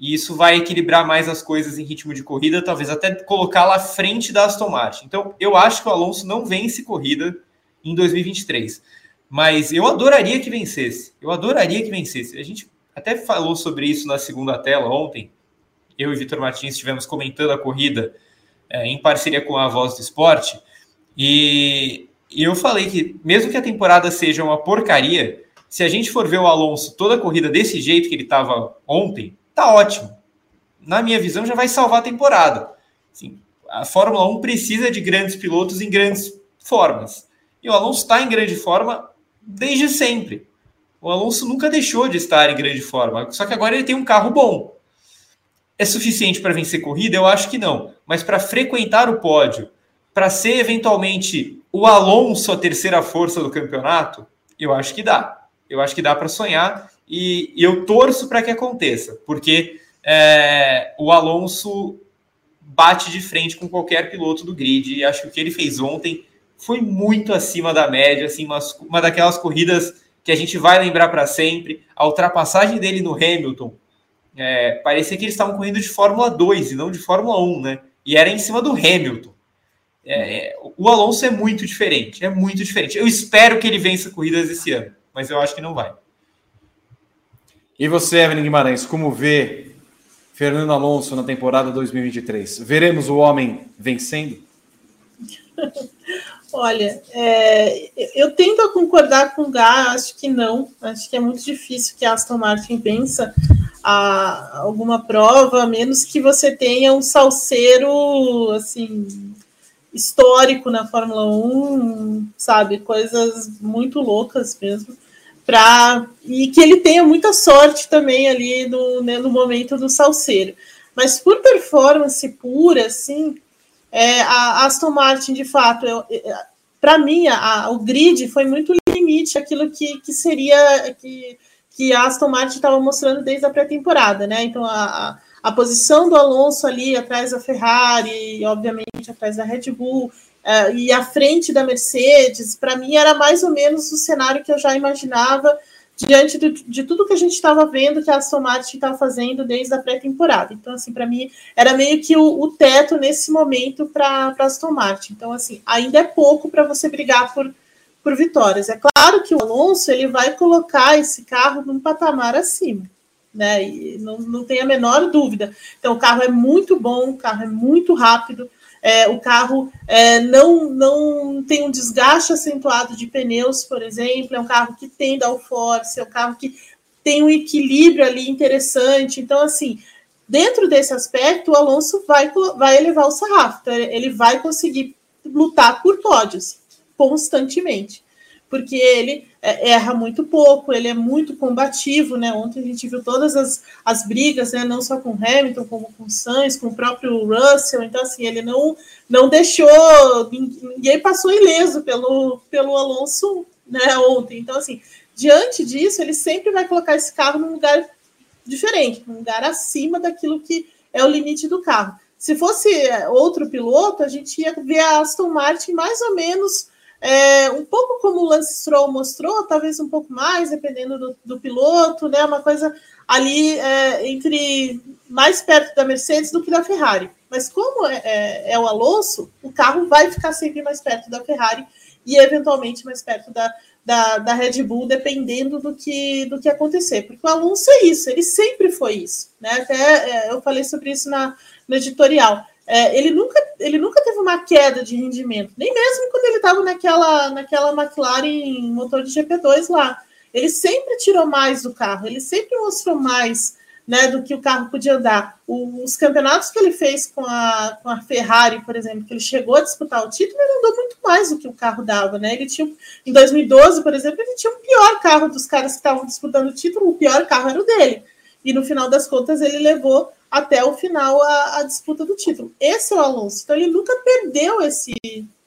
e isso vai equilibrar mais as coisas em ritmo de corrida, talvez até colocá-la à frente da Aston Martin. Então, eu acho que o Alonso não vence corrida em 2023. Mas eu adoraria que vencesse. Eu adoraria que vencesse. A gente até falou sobre isso na segunda tela ontem. Eu e Vitor Martins estivemos comentando a corrida é, em parceria com a Voz do Esporte. E, eu falei que, mesmo que a temporada seja uma porcaria, se a gente for ver o Alonso toda a corrida desse jeito que ele estava ontem, tá ótimo. Na minha visão, já vai salvar a temporada. Assim, a Fórmula 1 precisa de grandes pilotos em grandes formas. E o Alonso está em grande forma desde sempre. O Alonso nunca deixou de estar em grande forma, só que agora ele tem um carro bom. É suficiente para vencer corrida? Eu acho que não. Mas para frequentar o pódio, para ser eventualmente o Alonso a terceira força do campeonato, eu acho que dá. Eu acho que dá para sonhar e, e, eu torço para que aconteça, porque é, o Alonso bate de frente com qualquer piloto do grid e acho que o que ele fez ontem foi muito acima da média, assim, uma, uma daquelas corridas que a gente vai lembrar para sempre. A ultrapassagem dele no Hamilton, é, parecia que eles estavam correndo de Fórmula 2 e não de Fórmula 1, né? E era em cima do Hamilton. É, é, o Alonso é muito diferente, é muito diferente. Eu espero que ele vença corridas esse ano, mas eu acho que não vai. E você, Evelyn Guimarães, como vê Fernando Alonso na temporada 2023? Veremos o homem vencendo? Olha, é, eu tento a concordar com o Gá, acho que não. Acho que é muito difícil que a Aston Martin vença a alguma prova, a menos que você tenha um salseiro assim histórico na Fórmula 1, sabe, coisas muito loucas mesmo. Pra, e que ele tenha muita sorte também ali no, né, no momento do salseiro. Mas por performance pura, assim, é, a Aston Martin, de fato, para mim, a, o grid foi muito limite aquilo que, que seria que, que a Aston Martin estava mostrando desde a pré-temporada, né? Então, a, a, posição do Alonso ali atrás da Ferrari, obviamente atrás da Red Bull, uh, e à frente da Mercedes, para mim era mais ou menos o cenário que eu já imaginava diante de, tudo que a gente estava vendo que a Aston Martin estava fazendo desde a pré-temporada. Então, assim, para mim, era meio que o, o teto nesse momento para a Aston Martin. Então, assim, ainda é pouco para você brigar por, por vitórias. É claro que o Alonso ele vai colocar esse carro num patamar acima. Né, e não, não tem a menor dúvida. Então, o carro é muito bom, o carro é muito rápido, é, o carro é, não, não tem um desgaste acentuado de pneus, por exemplo, é um carro que tem downforce, é um carro que tem um equilíbrio ali interessante. Então, assim, dentro desse aspecto, o Alonso vai, vai elevar o sarrafo, então, ele vai conseguir lutar por pódios constantemente porque ele é, erra muito pouco, ele é muito combativo, né? Ontem a gente viu todas as, as brigas, né? Não só com Hamilton, como com Sainz, com o próprio Russell. Então, assim, ele não, não deixou, ninguém passou ileso pelo, pelo Alonso né, ontem. Então, assim, diante disso, ele sempre vai colocar esse carro num lugar diferente, num lugar acima daquilo que é o limite do carro. Se fosse outro piloto, a gente ia ver a Aston Martin mais ou menos é, um pouco como o Lance Stroll mostrou, talvez um pouco mais, dependendo do, do piloto, né? Uma coisa ali é, entre mais perto da Mercedes do que da Ferrari. Mas como é, é, é, o Alonso, o carro vai ficar sempre mais perto da Ferrari e eventualmente mais perto da, da, da Red Bull, dependendo do que, do que acontecer. Porque o Alonso é isso, ele sempre foi isso. Né? Até é, eu falei sobre isso na, no editorial é, ele, nunca, ele nunca teve uma queda de rendimento, nem mesmo quando ele estava naquela, naquela McLaren motor de GP2 lá. Ele sempre tirou mais do carro, ele sempre mostrou mais né, do que o carro podia dar. os campeonatos que ele fez com a, com a Ferrari, por exemplo, que ele chegou a disputar o título, ele andou muito mais do que o carro dava. Né? Ele tinha, em 2012, por exemplo, ele tinha o pior carro dos caras que estavam disputando o título, o pior carro era o dele. E no final das contas, ele levou até o final a, a, disputa do título. Esse é o Alonso. Então ele nunca perdeu esse,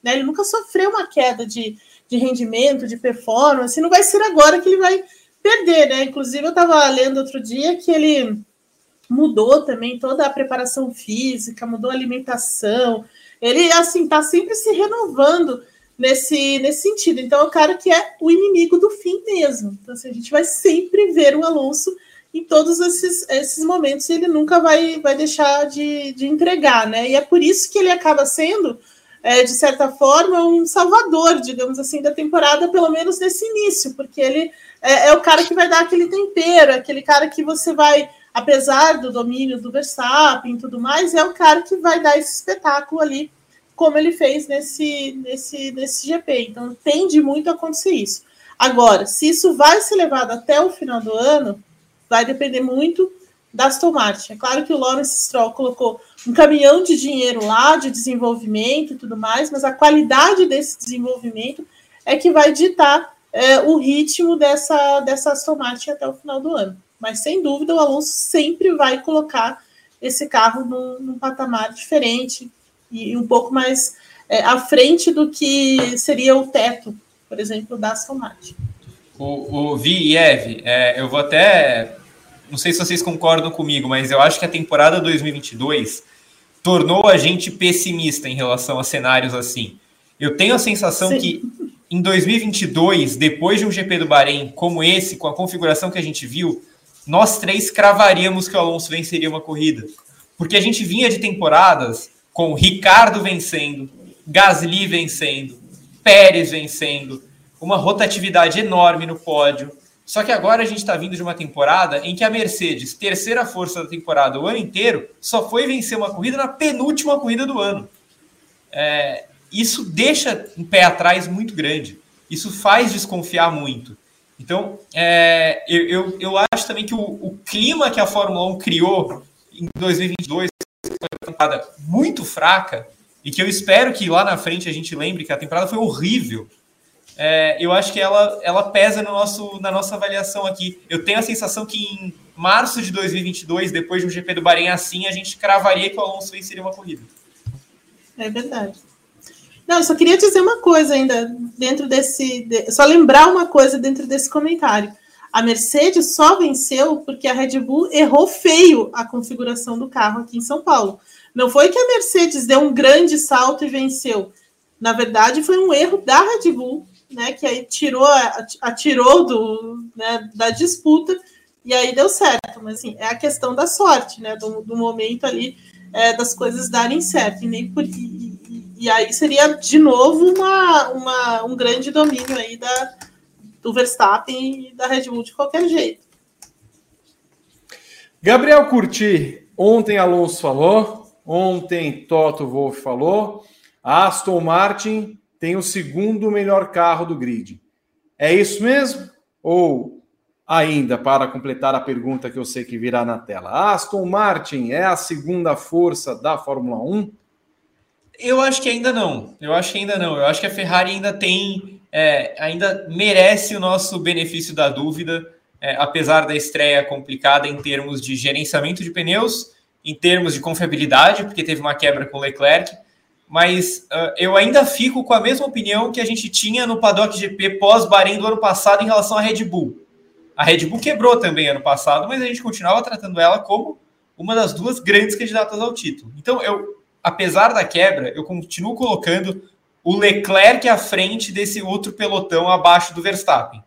né? Ele nunca sofreu uma queda de, de rendimento, de performance. Não vai ser agora que ele vai perder, né? Inclusive eu estava lendo outro dia que ele mudou também toda a preparação física, mudou a alimentação. Ele assim está sempre se renovando nesse, nesse sentido. Então é o cara que é o inimigo do fim mesmo. Então assim, a gente vai sempre ver o Alonso em todos esses, esses momentos ele nunca vai, vai deixar de, de entregar, né? E é por isso que ele acaba sendo é, de certa forma, um salvador, digamos assim, da temporada, pelo menos nesse início, porque ele é, é o cara que vai dar aquele tempero, aquele cara que você vai, apesar do domínio do Verstappen e tudo mais, é o cara que vai dar esse espetáculo ali, como ele fez nesse, nesse, nesse GP. Então, tende muito a acontecer isso. Agora, se isso vai ser levado até o final do ano, vai depender muito da Aston Martin. É claro que o Lawrence Stroll colocou um caminhão de dinheiro lá, de desenvolvimento e tudo mais, mas a qualidade desse desenvolvimento é que vai ditar é, o ritmo dessa, dessa Aston Martin até o final do ano. Mas sem dúvida o Alonso sempre vai colocar esse carro num, num patamar diferente e um pouco mais é, à frente do que seria o teto, por exemplo, da Aston Martin. O, o Vi e Eve, é, eu vou até. Não sei se vocês concordam comigo, mas eu acho que a temporada 2022 tornou a gente pessimista em relação a cenários assim. Eu tenho a sensação Sim. que em 2022, depois de um GP do Bahrein como esse, com a configuração que a gente viu, nós três cravaríamos que o Alonso venceria uma corrida. Porque a gente vinha de temporadas com Ricardo vencendo, Gasly vencendo, Pérez vencendo, uma rotatividade enorme no pódio. Só que agora a gente está vindo de uma temporada em que a Mercedes, terceira força da temporada o ano inteiro, só foi vencer uma corrida na penúltima corrida do ano. É, isso deixa um pé atrás muito grande. Isso faz desconfiar muito. Então, é, eu, eu, eu, acho também que o, o, clima que a Fórmula 1 criou em 2022 foi uma temporada muito fraca e que eu espero que lá na frente a gente lembre que a temporada foi horrível é, eu acho que ela, ela pesa no nosso, na nossa avaliação aqui. Eu tenho a sensação que em março de 2022, depois de um GP do Bahrein assim, a gente cravaria que o Alonso venceria uma corrida. É verdade. Não, só queria dizer uma coisa ainda dentro desse. De, só lembrar uma coisa dentro desse comentário. A Mercedes só venceu porque a Red Bull errou feio a configuração do carro aqui em São Paulo. Não foi que a Mercedes deu um grande salto e venceu. Na verdade, foi um erro da Red Bull né? Que aí tirou, atirou do, né, da disputa e aí deu certo. Mas assim, é a questão da sorte, né? Do, do momento ali é, das coisas darem certo. E, nem por, e, e, aí seria de novo uma, uma, um grande domínio aí da, do Verstappen e da Red Bull de qualquer jeito. Gabriel Curti, ontem Alonso falou, ontem Toto Wolff falou, Aston Martin tem o segundo melhor carro do grid. É isso mesmo? Ou ainda, para completar a pergunta que eu sei que virá na tela, Aston Martin é a segunda força da Fórmula 1? Eu acho que ainda não. Eu acho que ainda não. Eu acho que a Ferrari ainda tem, é, ainda merece o nosso benefício da dúvida, é, apesar da estreia complicada em termos de gerenciamento de pneus, em termos de confiabilidade, porque teve uma quebra com o Leclerc mas uh, eu ainda fico com a mesma opinião que a gente tinha no Paddock GP pós-Bahrein do ano passado em relação à Red Bull. A Red Bull quebrou também ano passado, mas a gente continuava tratando ela como uma das duas grandes candidatas ao título. Então, eu, apesar da quebra, eu continuo colocando o Leclerc à frente desse outro pelotão abaixo do Verstappen.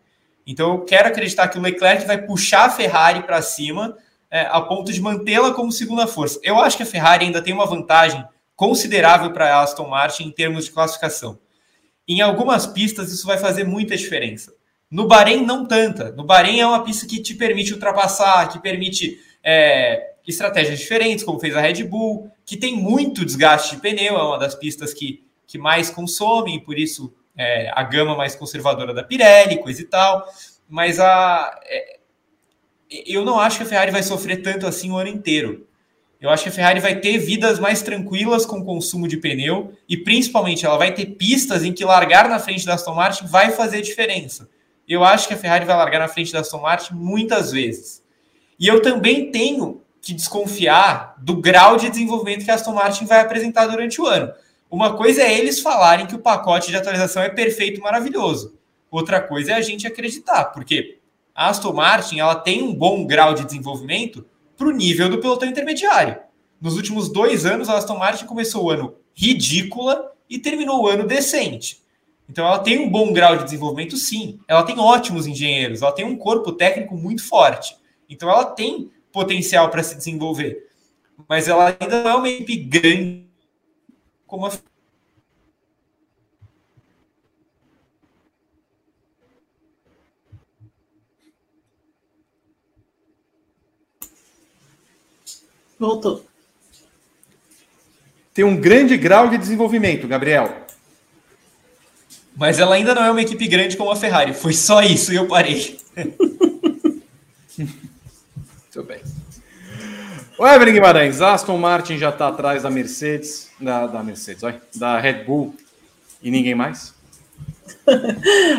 Então, eu quero acreditar que o Leclerc vai puxar a Ferrari para cima é, a ponto de mantê-la como segunda força. Eu acho que a Ferrari ainda tem uma vantagem considerável para Aston Martin em termos de classificação. Em algumas pistas, isso vai fazer muita diferença. No Bahrein, não tanta. No Bahrein é uma pista que te permite ultrapassar, que permite é, estratégias diferentes, como fez a Red Bull, que tem muito desgaste de pneu, é uma das pistas que, que mais consomem, por isso é, a gama mais conservadora da Pirelli, coisa e tal. Mas a, é, eu não acho que a Ferrari vai sofrer tanto assim o ano inteiro. Eu acho que a Ferrari vai ter vidas mais tranquilas com o consumo de pneu e principalmente ela vai ter pistas em que largar na frente da Aston Martin vai fazer diferença. Eu acho que a Ferrari vai largar na frente da Aston Martin muitas vezes. E eu também tenho que desconfiar do grau de desenvolvimento que a Aston Martin vai apresentar durante o ano. Uma coisa é eles falarem que o pacote de atualização é perfeito, maravilhoso. Outra coisa é a gente acreditar, porque a Aston Martin ela tem um bom grau de desenvolvimento para o nível do pelotão intermediário. Nos últimos dois anos, a Aston Martin começou o ano ridícula e terminou o ano decente. Então, ela tem um bom grau de desenvolvimento, sim. Ela tem ótimos engenheiros, ela tem um corpo técnico muito forte. Então, ela tem potencial para se desenvolver. Mas ela ainda não é uma equipe grande como a. Voltou. Tem um grande grau de desenvolvimento, Gabriel. Mas ela ainda não é uma equipe grande como a Ferrari. Foi só isso e eu parei. Muito bem. O Evelyn Guimarães, Aston Martin já está atrás da Mercedes, da, da Mercedes, olha, da Red Bull e ninguém mais?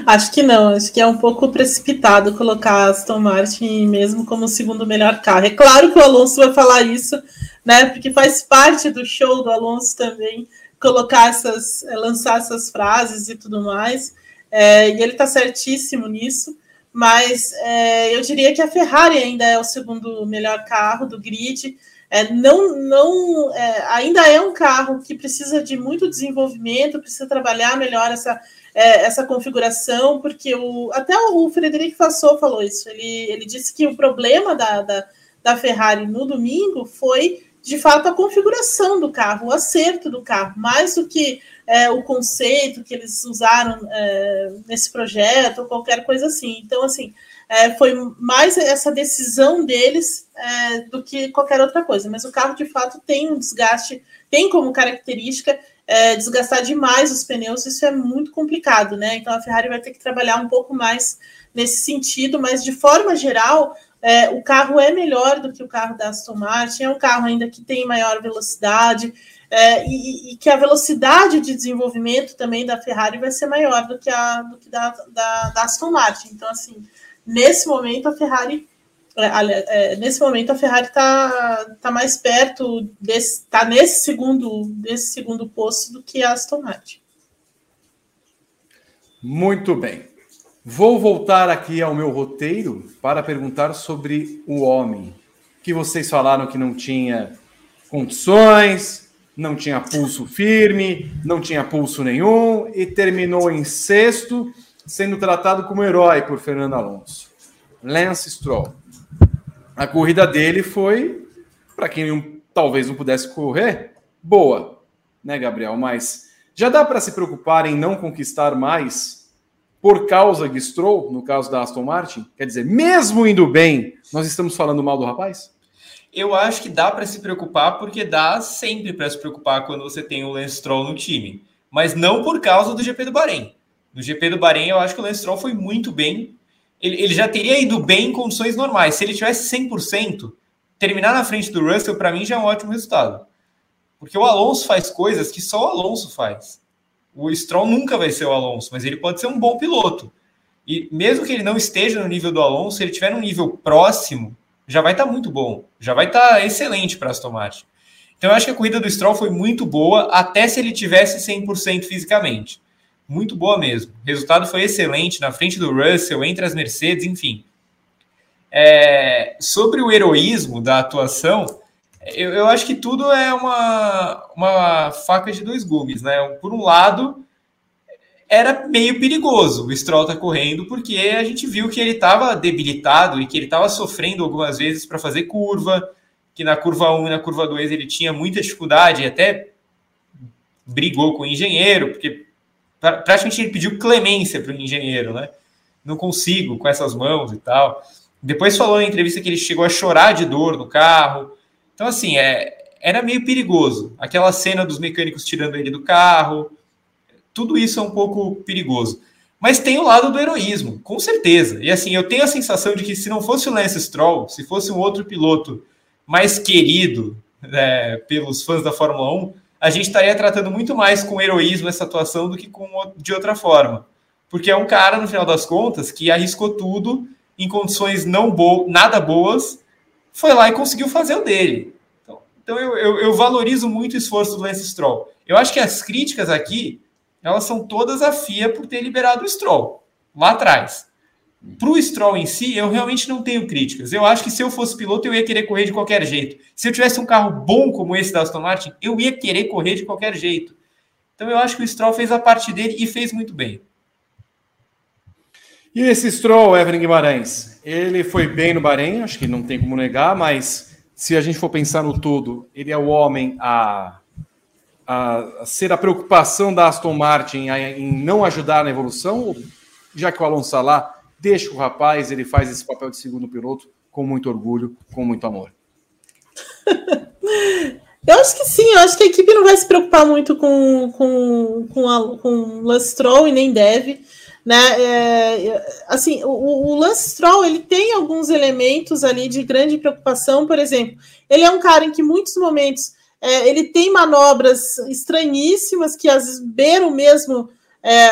Acho que não, acho que é um pouco precipitado colocar Aston Martin mesmo como o segundo melhor carro. É claro que o Alonso vai falar isso, né? Porque faz parte do show do Alonso também colocar essas, lançar essas frases e tudo mais. É, e ele está certíssimo nisso mas é, eu diria que a Ferrari ainda é o segundo melhor carro do grid. É, não, não, é, ainda é um carro que precisa de muito desenvolvimento, precisa trabalhar melhor essa, é, essa configuração, porque o, até o Frederico Fassot falou isso. Ele, ele disse que o problema da, da, da Ferrari no domingo foi de fato a configuração do carro, o acerto do carro, mais do que é, o conceito que eles usaram é, nesse projeto ou qualquer coisa assim. Então, assim, é, foi mais essa decisão deles é, do que qualquer outra coisa. Mas o carro, de fato, tem um desgaste, tem como característica é, desgastar demais os pneus, isso é muito complicado, né? Então a Ferrari vai ter que trabalhar um pouco mais nesse sentido, mas de forma geral, é, o carro é melhor do que o carro da Aston Martin, é um carro ainda que tem maior velocidade, é, e, e, que a velocidade de desenvolvimento também da Ferrari vai ser maior do que a do que da, da, da Aston Martin. Então, assim, nesse momento a Ferrari é, é, nesse momento a Ferrari está tá mais perto desse, tá nesse segundo desse segundo posto do que a Aston Martin. Muito bem. Vou voltar aqui ao meu roteiro para perguntar sobre o homem que vocês falaram que não tinha condições, não tinha pulso firme, não tinha pulso nenhum e terminou em sexto, sendo tratado como herói por Fernando Alonso. Lance Stroll. A corrida dele foi, para quem não, talvez não pudesse correr, boa, né, Gabriel? Mas já dá para se preocupar em não conquistar mais por causa de Stroll, no caso da Aston Martin? Quer dizer, mesmo indo bem, nós estamos falando mal do rapaz? Eu acho que dá para se preocupar, porque dá sempre para se preocupar quando você tem o Lance Stroll no time. Mas não por causa do GP do Bahrein. No GP do Bahrein, eu acho que o Lance Stroll foi muito bem. Ele, ele já teria ido bem em condições normais. Se ele tivesse 100%, terminar na frente do Russell, para mim, já é um ótimo resultado. Porque o Alonso faz coisas que só o Alonso faz. O Stroll nunca vai ser o Alonso, mas ele pode ser um bom piloto. E mesmo que ele não esteja no nível do Alonso, se ele estiver no nível próximo, já vai estar tá muito bom, já vai estar tá excelente para Aston Martin. Então eu acho que a corrida do Stroll foi muito boa, até se ele tivesse 100% fisicamente. Muito boa mesmo. O resultado foi excelente, na frente do Russell, entre as Mercedes, enfim. É, sobre o heroísmo da atuação, eu, eu, acho que tudo é uma, uma faca de dois gumes, né? Por um lado, era meio perigoso o Stroll tá correndo, porque a gente viu que ele estava debilitado e que ele estava sofrendo algumas vezes para fazer curva, que na curva 1 e na curva 2 ele tinha muita dificuldade, até brigou com o engenheiro, porque praticamente ele pediu clemência para o engenheiro, né? Não consigo com essas mãos e tal. Depois falou em entrevista que ele chegou a chorar de dor no carro. Então, assim, é, era meio perigoso. Aquela cena dos mecânicos tirando ele do carro, tudo isso é um pouco perigoso. Mas tem o lado do heroísmo, com certeza. E assim, eu tenho a sensação de que se não fosse o Lance Stroll, se fosse um outro piloto mais querido é, pelos fãs da Fórmula 1, a gente estaria tratando muito mais com heroísmo essa atuação do que com, de outra forma. Porque é um cara, no final das contas, que arriscou tudo em condições não bo nada boas, foi lá e conseguiu fazer o dele. Então, então eu, eu, eu valorizo muito o esforço do Lance Stroll. Eu acho que as críticas aqui elas são todas a FIA por ter liberado o Stroll lá atrás. Para o Stroll em si, eu realmente não tenho críticas. Eu acho que se eu fosse piloto, eu ia querer correr de qualquer jeito. Se eu tivesse um carro bom como esse da Aston Martin, eu ia querer correr de qualquer jeito. Então eu acho que o Stroll fez a parte dele e fez muito bem. E esse Stroll, Evelyn Guimarães, ele foi bem no Bahrein, acho que não tem como negar, mas se a gente for pensar no todo, ele é o homem a a, ser a preocupação da Aston Martin em não ajudar na evolução? Já que o Alonso está lá, deixa o rapaz, ele faz esse papel de segundo piloto com muito orgulho, com muito amor. Eu acho que sim, eu acho que a equipe não vai se preocupar muito com, com, com, a, com Lance Stroll e nem deve. Né? É, assim, o, o Lance Stroll ele tem alguns elementos ali de grande preocupação, por exemplo, ele é um cara em que muitos momentos é, ele tem manobras estranhíssimas que às vezes beiram mesmo é,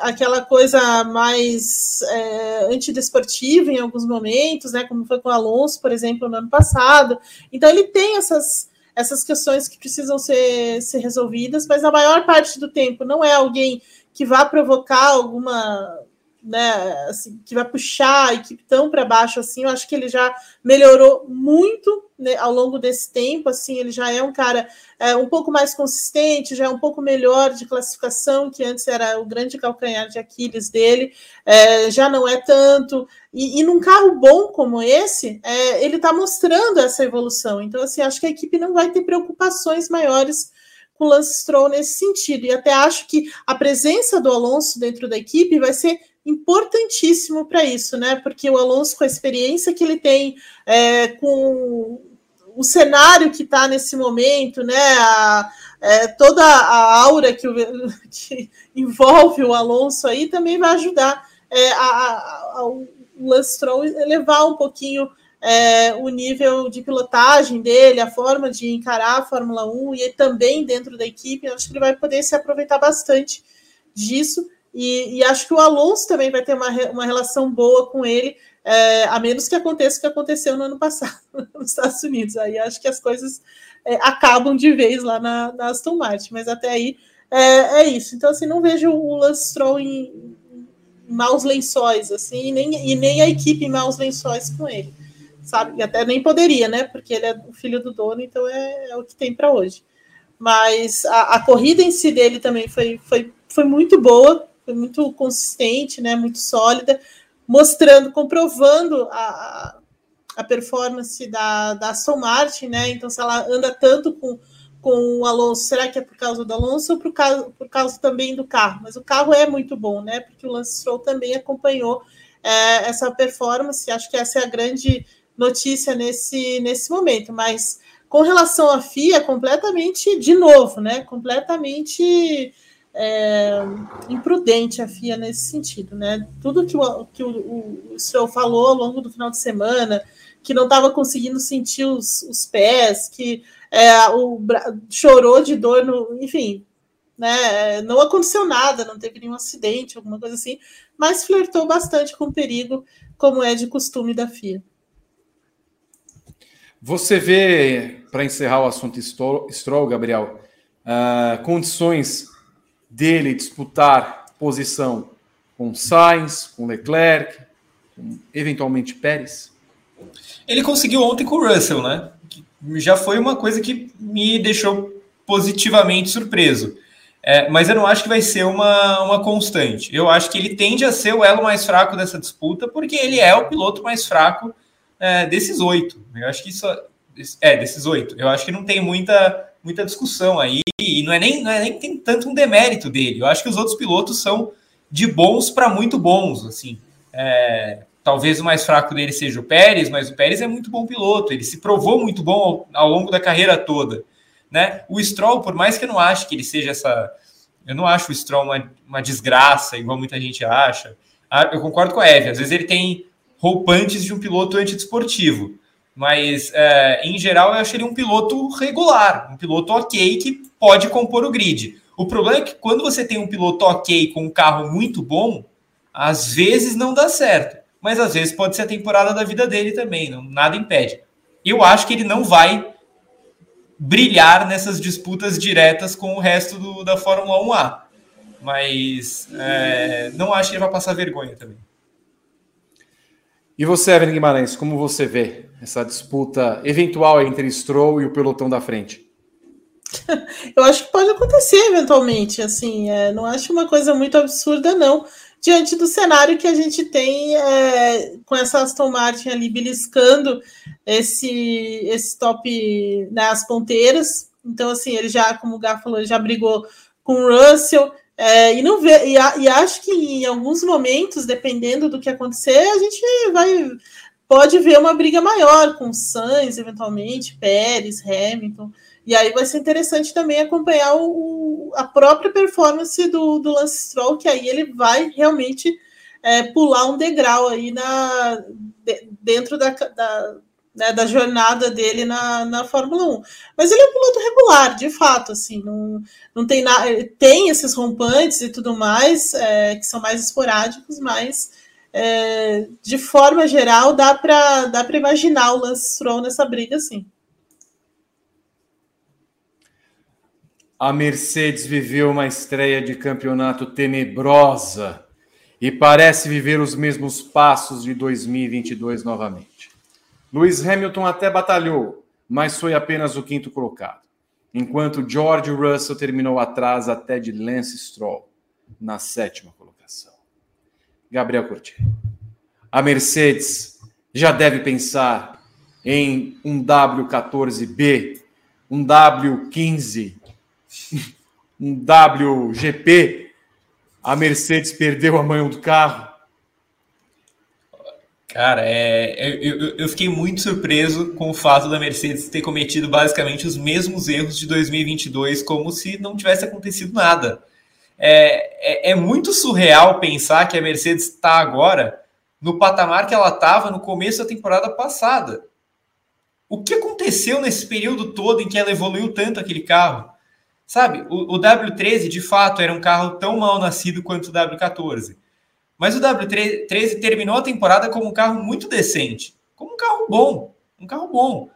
aquela coisa mais é, antidesportiva em alguns momentos, né? Como foi com o Alonso, por exemplo, no ano passado. Então ele tem essas, essas questões que precisam ser, ser resolvidas, mas a maior parte do tempo não é alguém que vá provocar alguma né, assim, que vai puxar a equipe tão para baixo assim. Eu acho que ele já melhorou muito né, ao longo desse tempo. Assim, ele já é um cara é, um pouco mais consistente, já é um pouco melhor de classificação, que antes era o grande calcanhar de Aquiles dele, é, já não é tanto. E, e, num carro bom como esse, é, ele está mostrando essa evolução. Então, assim, acho que a equipe não vai ter preocupações maiores com o Lance Stroll nesse sentido. E até acho que a presença do Alonso dentro da equipe vai ser importantíssimo para isso, né? Porque o Alonso, com a experiência que ele tem, é, com o cenário que está nesse momento, né? A, é, toda a aura que, o, que, envolve o Alonso aí também vai ajudar é, a, a, o Lance Stroll elevar um pouquinho é, o nível de pilotagem dele, a forma de encarar a Fórmula 1 e também dentro da equipe. Acho que ele vai poder se aproveitar bastante disso. E, e, acho que o Alonso também vai ter uma, uma relação boa com ele, é, a menos que aconteça o que aconteceu no ano passado nos Estados Unidos. Aí acho que as coisas é, acabam de vez lá na, na, Aston Martin, mas até aí é, é, isso. Então, assim, não vejo o Lance Stroll em, maus lençóis, assim, e nem, e nem a equipe em maus lençóis com ele, sabe? E até nem poderia, né? Porque ele é o filho do dono, então é, é o que tem para hoje. Mas a, a corrida em si dele também foi, foi, foi muito boa, foi muito consistente, né, muito sólida, mostrando, comprovando a, a performance da, da Aston Martin, né? Então, se ela anda tanto com, com o Alonso, será que é por causa do Alonso ou por causa, por causa também do carro? Mas o carro é muito bom, né? Porque o Lance Stroll também acompanhou é, essa performance. Acho que essa é a grande notícia nesse, nesse momento. Mas com relação à FIA, completamente de novo, né? Completamente é, imprudente a FIA nesse sentido, né? Tudo que o, que o, o, o senhor falou ao longo do final de semana, que não estava conseguindo sentir os, os pés, que é, o, chorou de dor, no, enfim, né? Não aconteceu nada, não teve nenhum acidente, alguma coisa assim, mas flertou bastante com o perigo, como é de costume da FIA. Você vê, para encerrar o assunto Stroll, Gabriel, uh, condições dele disputar posição com Sainz, com Leclerc, com eventualmente Pérez? Ele conseguiu ontem com o Russell, né? Já foi uma coisa que me deixou positivamente surpreso. É, mas eu não acho que vai ser uma, uma constante. Eu acho que ele tende a ser o elo mais fraco dessa disputa, porque ele é o piloto mais fraco é, desses oito. Eu acho que isso. É, desses oito. Eu acho que não tem muita muita discussão aí, e não é nem, não é nem tem tanto um demérito dele. Eu acho que os outros pilotos são de bons para muito bons, assim. É, talvez o mais fraco dele seja o Pérez, mas o Pérez é muito bom piloto, ele se provou muito bom ao, ao longo da carreira toda. Né? O Stroll, por mais que eu não ache que ele seja essa. Eu não acho o Stroll uma, uma desgraça, igual muita gente acha. Ah, eu concordo com a Eve, às vezes ele tem roupantes de um piloto antidesportivo. Mas, é, em geral, eu acho ele um piloto regular, um piloto ok que pode compor o grid. O problema é que quando você tem um piloto ok com um carro muito bom, às vezes não dá certo. Mas às vezes pode ser a temporada da vida dele também, não, nada impede. Eu acho que ele não vai brilhar nessas disputas diretas com o resto do, da Fórmula 1A. Mas é, não acho que ele vai passar vergonha também. E você, Evelyn Guimarães, como você vê essa disputa eventual entre Stroll e o pelotão da frente? Eu acho que pode acontecer eventualmente, assim, é, não acho uma coisa muito absurda, não, diante do cenário que a gente tem é, com essa Aston Martin ali beliscando esse, esse top nas né, ponteiras. Então, assim, ele já, como o Gá falou, já brigou com o Russell, é, e não vê, e, e, acho que em alguns momentos, dependendo do que acontecer, a gente vai pode ver uma briga maior com Sainz, eventualmente, Pérez, Hamilton. E aí vai ser interessante também acompanhar o, a própria performance do, do Lance Stroll, que aí ele vai realmente é, pular um degrau aí na, de, dentro da, da, né, da, jornada dele na, na Fórmula 1. Mas ele é um piloto regular, de fato, assim, não, não tem nada. Tem esses rompantes e tudo mais, é, que são mais esporádicos, mas é, de forma geral dá para dá imaginar o Lance Stroll nessa briga, sim. A Mercedes viveu uma estreia de campeonato tenebrosa e parece viver os mesmos passos de 2022 novamente. Lewis Hamilton até batalhou, mas foi apenas o quinto colocado, enquanto George Russell terminou atrás até de Lance Stroll, na sétima colocação. Gabriel Curti. A Mercedes já deve pensar em um W14B, um W15 um WGP, a Mercedes perdeu a mão do carro? Cara, é, eu, eu, fiquei muito surpreso com o fato da Mercedes ter cometido basicamente os mesmos erros de 2022, como se não tivesse acontecido nada. É, é, é muito surreal pensar que a Mercedes está agora no patamar que ela estava no começo da temporada passada. O que aconteceu nesse período todo em que ela evoluiu tanto aquele carro? Sabe, o, o, W13 de fato era um carro tão mal nascido quanto o W14. Mas o W13 terminou a temporada como um carro muito decente, como um carro bom, um carro bom.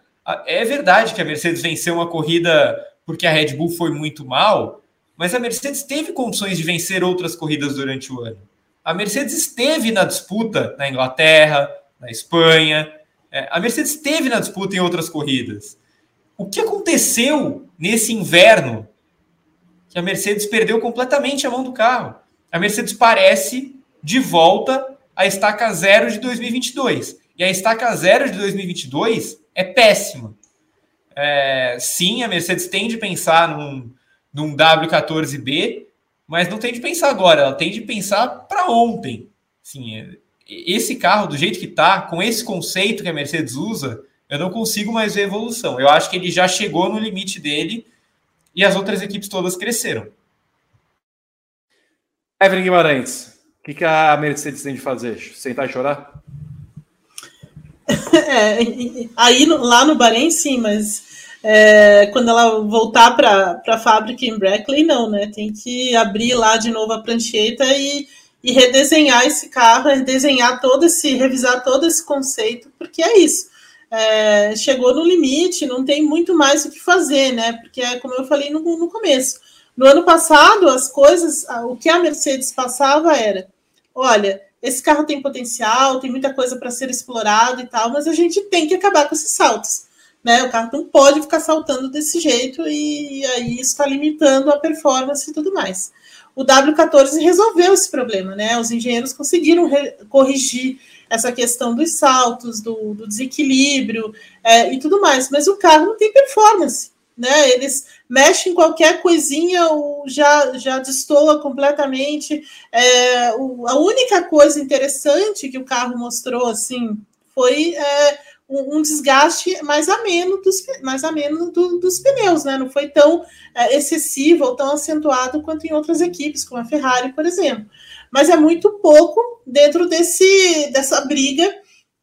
É verdade que a Mercedes venceu uma corrida porque a Red Bull foi muito mal, mas a Mercedes teve condições de vencer outras corridas durante o ano. A Mercedes esteve na disputa na Inglaterra, na Espanha. É, a Mercedes esteve na disputa em outras corridas. O que aconteceu nesse inverno que a Mercedes perdeu completamente a mão do carro. A Mercedes parece de volta à estaca zero de 2022. E a estaca zero de 2022 é péssima. É, sim, a Mercedes tem de pensar num, num W14B, mas não tem de pensar agora, ela tem de pensar para ontem. Sim, é, esse carro, do jeito que está, com esse conceito que a Mercedes usa, eu não consigo mais ver evolução. Eu acho que ele já chegou no limite dele e as outras equipes todas cresceram. Evelyn Guimarães, o que, que a Mercedes tem de fazer? Sentar e chorar? É, aí lá no Bahrein, sim, mas é, quando ela voltar para a fábrica em Brackley, não, né? Tem que abrir lá de novo a prancheta e, e redesenhar esse carro, redesenhar todo esse, revisar todo esse conceito, porque é isso é, chegou no limite, não tem muito mais o que fazer, né? Porque é como eu falei no, no começo. No ano passado, as coisas, o que a Mercedes passava era: olha, esse carro tem potencial, tem muita coisa para ser explorado e tal, mas a gente tem que acabar com esses saltos. Né? O carro não pode ficar saltando desse jeito e, aí está limitando a performance e tudo mais. O W14 resolveu esse problema, né? Os engenheiros conseguiram corrigir essa questão dos saltos, do, do desequilíbrio é, e tudo mais, mas o carro não tem performance. Né? Eles mexem em qualquer coisinha, o, já, já destoa completamente. É, o, a única coisa interessante que o carro mostrou assim foi é, um, um, desgaste mais ameno dos, mais ameno do, dos pneus, né? Não foi tão é, excessivo ou tão acentuado quanto em outras equipes, como a Ferrari, por exemplo mas é muito pouco dentro desse, dessa briga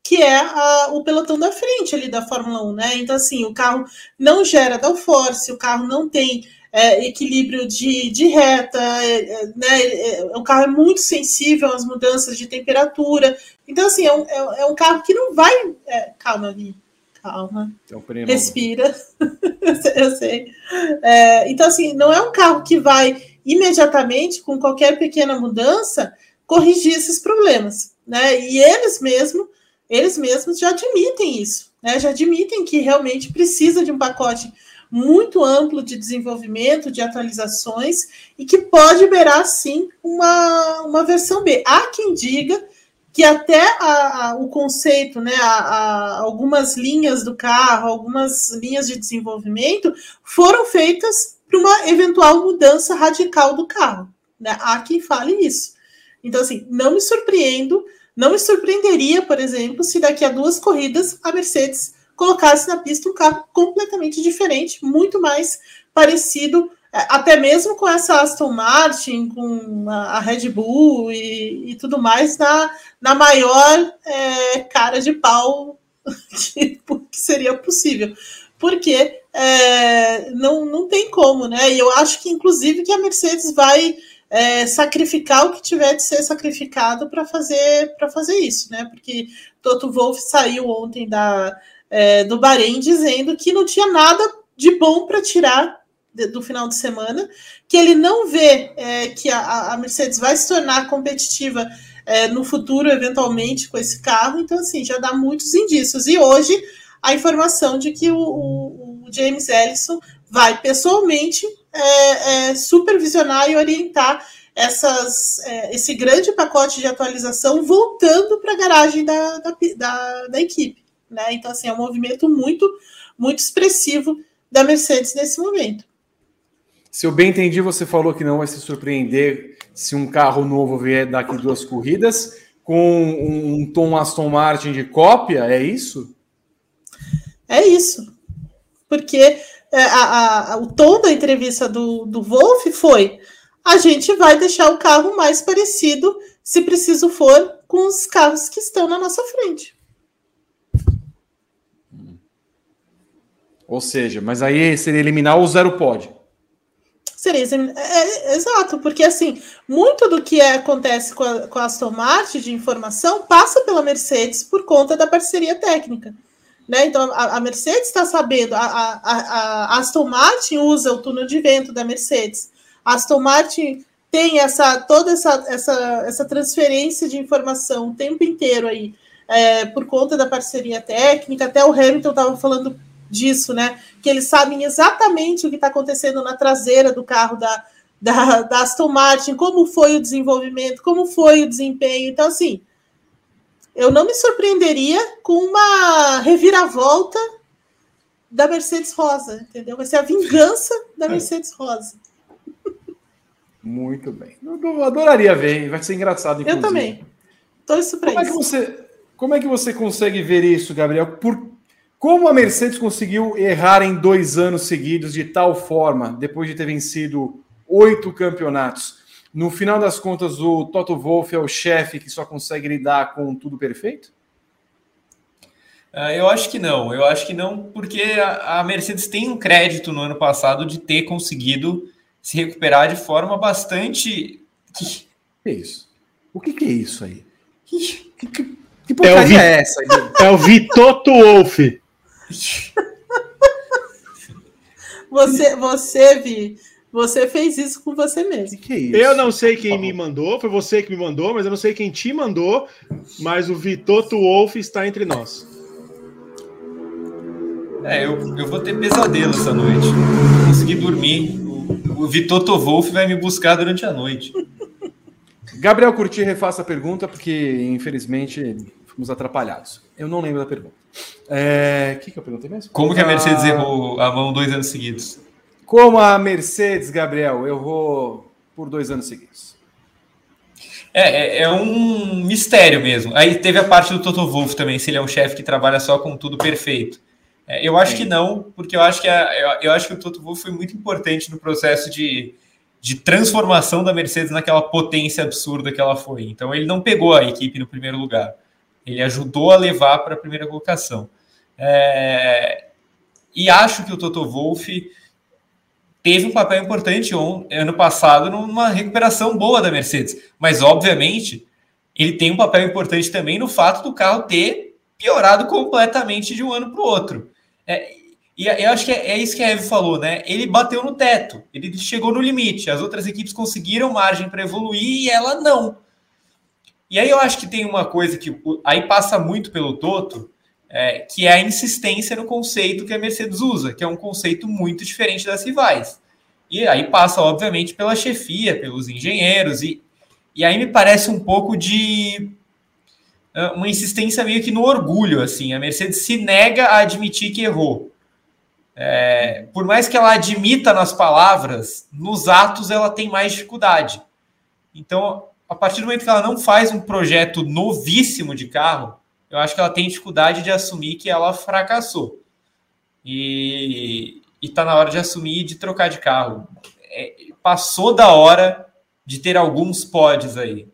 que é a, o pelotão da frente ali da Fórmula 1, né? Então, assim, o carro não gera downforce, o carro não tem é, equilíbrio de, de reta, é, é né? É, o carro é muito sensível às mudanças de temperatura. Então, assim, é um, é, é um carro que não vai. É, calma ali, calma. Respira. eu sei. então, assim, não é um carro que vai imediatamente, com qualquer pequena mudança, corrigir esses problemas, né? E eles mesmos, eles mesmos já admitem isso, né? Já admitem que realmente precisa de um pacote muito amplo de desenvolvimento, de atualizações, e que pode beirar, sim, uma, uma versão B. Há quem diga que até a, a, o conceito, né, a, algumas linhas do carro, algumas linhas de desenvolvimento foram feitas para uma eventual mudança radical do carro. Né? Há quem fale isso. Então, assim, não me surpreendo, não me surpreenderia, por exemplo, se daqui a duas corridas a Mercedes colocasse na pista um carro completamente diferente, muito mais parecido, é, até mesmo com essa Aston Martin, com a Red Bull e, e tudo mais, na, na maior é, cara de pau que, seria possível. Porque é, não, não tem como, né? E eu acho que, inclusive, que a Mercedes vai é, sacrificar o que tiver de ser sacrificado para fazer para fazer isso, né? Porque Toto Wolff saiu ontem da, é, do Bahrein dizendo que não tinha nada de bom para tirar do final de semana, que ele não vê é, que a, a, Mercedes vai se tornar competitiva é, no futuro, eventualmente, com esse carro. Então, assim, já dá muitos indícios. E hoje a informação de que o, o, o James Ellison vai pessoalmente é, é, supervisionar e orientar essas, é, esse grande pacote de atualização voltando para a garagem da, da, da, da, equipe. Né? Então, assim, é um movimento muito, muito expressivo da Mercedes nesse momento. Se eu bem entendi, você falou que não vai se surpreender se um carro novo vier daqui duas corridas com um tom Aston Martin de cópia, é isso? É isso. Porque a, a, o tom da entrevista do, do Wolf foi: a gente vai deixar o carro mais parecido, se preciso for, com os carros que estão na nossa frente. Ou seja, mas aí seria eliminar o zero pod. Seria é, é, exato, porque assim, muito do que é, acontece com a, com a Aston Martin de informação passa pela Mercedes por conta da parceria técnica. Né? Então, a, a Mercedes está sabendo, a, a, a, Aston Martin usa o túnel de vento da Mercedes. A Aston Martin tem essa toda essa, essa, essa transferência de informação o tempo inteiro aí, é, por conta da parceria técnica. Até o Hamilton estava falando disso, né? Que eles sabem exatamente o que está acontecendo na traseira do carro da, da, da Aston Martin, como foi o desenvolvimento, como foi o desempenho. Então, assim, eu não me surpreenderia com uma reviravolta da Mercedes Rosa, entendeu? Vai ser a vingança da é. Mercedes Rosa. Muito bem. Eu adoraria ver, vai ser engraçado. Inclusive. Eu também. Torço para como É que você, como é que você consegue ver isso, Gabriel? Por, como a Mercedes conseguiu errar em dois anos seguidos de tal forma, depois de ter vencido oito campeonatos? No final das contas, o Toto Wolff é o chefe que só consegue lidar com tudo perfeito? Uh, eu acho que não. Eu acho que não, porque a, a, Mercedes tem um crédito no ano passado de ter conseguido se recuperar de forma bastante. Que é isso? O que, que é isso aí? Que, que, que porcaria é, é essa? É o Vitoto Wolff. você, você, Vi, você fez isso com você mesmo. Que que é isso? Eu não sei quem me mandou, foi você que me mandou, mas eu não sei quem te mandou, mas o Vitoto Wolf está entre nós. É, eu, eu vou ter pesadelo essa noite. Não consegui dormir. O, o Vitoto Wolf vai me buscar durante a noite. Gabriel Curti refaça a pergunta, porque infelizmente fomos atrapalhados. Eu não lembro da pergunta. O é... que, que eu perguntei mesmo? Como que a Mercedes ah... errou a mão dois anos seguidos? Como a Mercedes, Gabriel, eu vou por dois anos seguidos. É, é, é, um mistério mesmo. Aí teve a parte do Toto Wolff também, se ele é um chefe que trabalha só com tudo perfeito. É, eu acho que não, porque eu acho que, a, eu, eu, acho que o Toto Wolff foi muito importante no processo de, de transformação da Mercedes naquela potência absurda que ela foi. Então ele não pegou a equipe no primeiro lugar. Ele ajudou a levar para a primeira colocação. É, e acho que o Toto Wolff teve um papel importante ano passado numa recuperação boa da Mercedes. Mas, obviamente, ele tem um papel importante também no fato do carro ter piorado completamente de um ano para o outro. É, e eu acho que é, é, isso que a Eve falou, né? Ele bateu no teto, ele chegou no limite. As outras equipes conseguiram margem para evoluir e ela não. E aí eu acho que tem uma coisa que aí passa muito pelo Toto, é, que é a insistência no conceito que a Mercedes usa, que é um conceito muito diferente das rivais. E aí passa, obviamente, pela chefia, pelos engenheiros, e, e aí me parece um pouco de uh, uma insistência meio que no orgulho, assim. A Mercedes se nega a admitir que errou. É, por mais que ela admita nas palavras, nos atos ela tem mais dificuldade. Então, a partir do momento que ela não faz um projeto novíssimo de carro, eu acho que ela tem dificuldade de assumir que ela fracassou. E está na hora de assumir e de trocar de carro. É, passou da hora de ter alguns pods aí.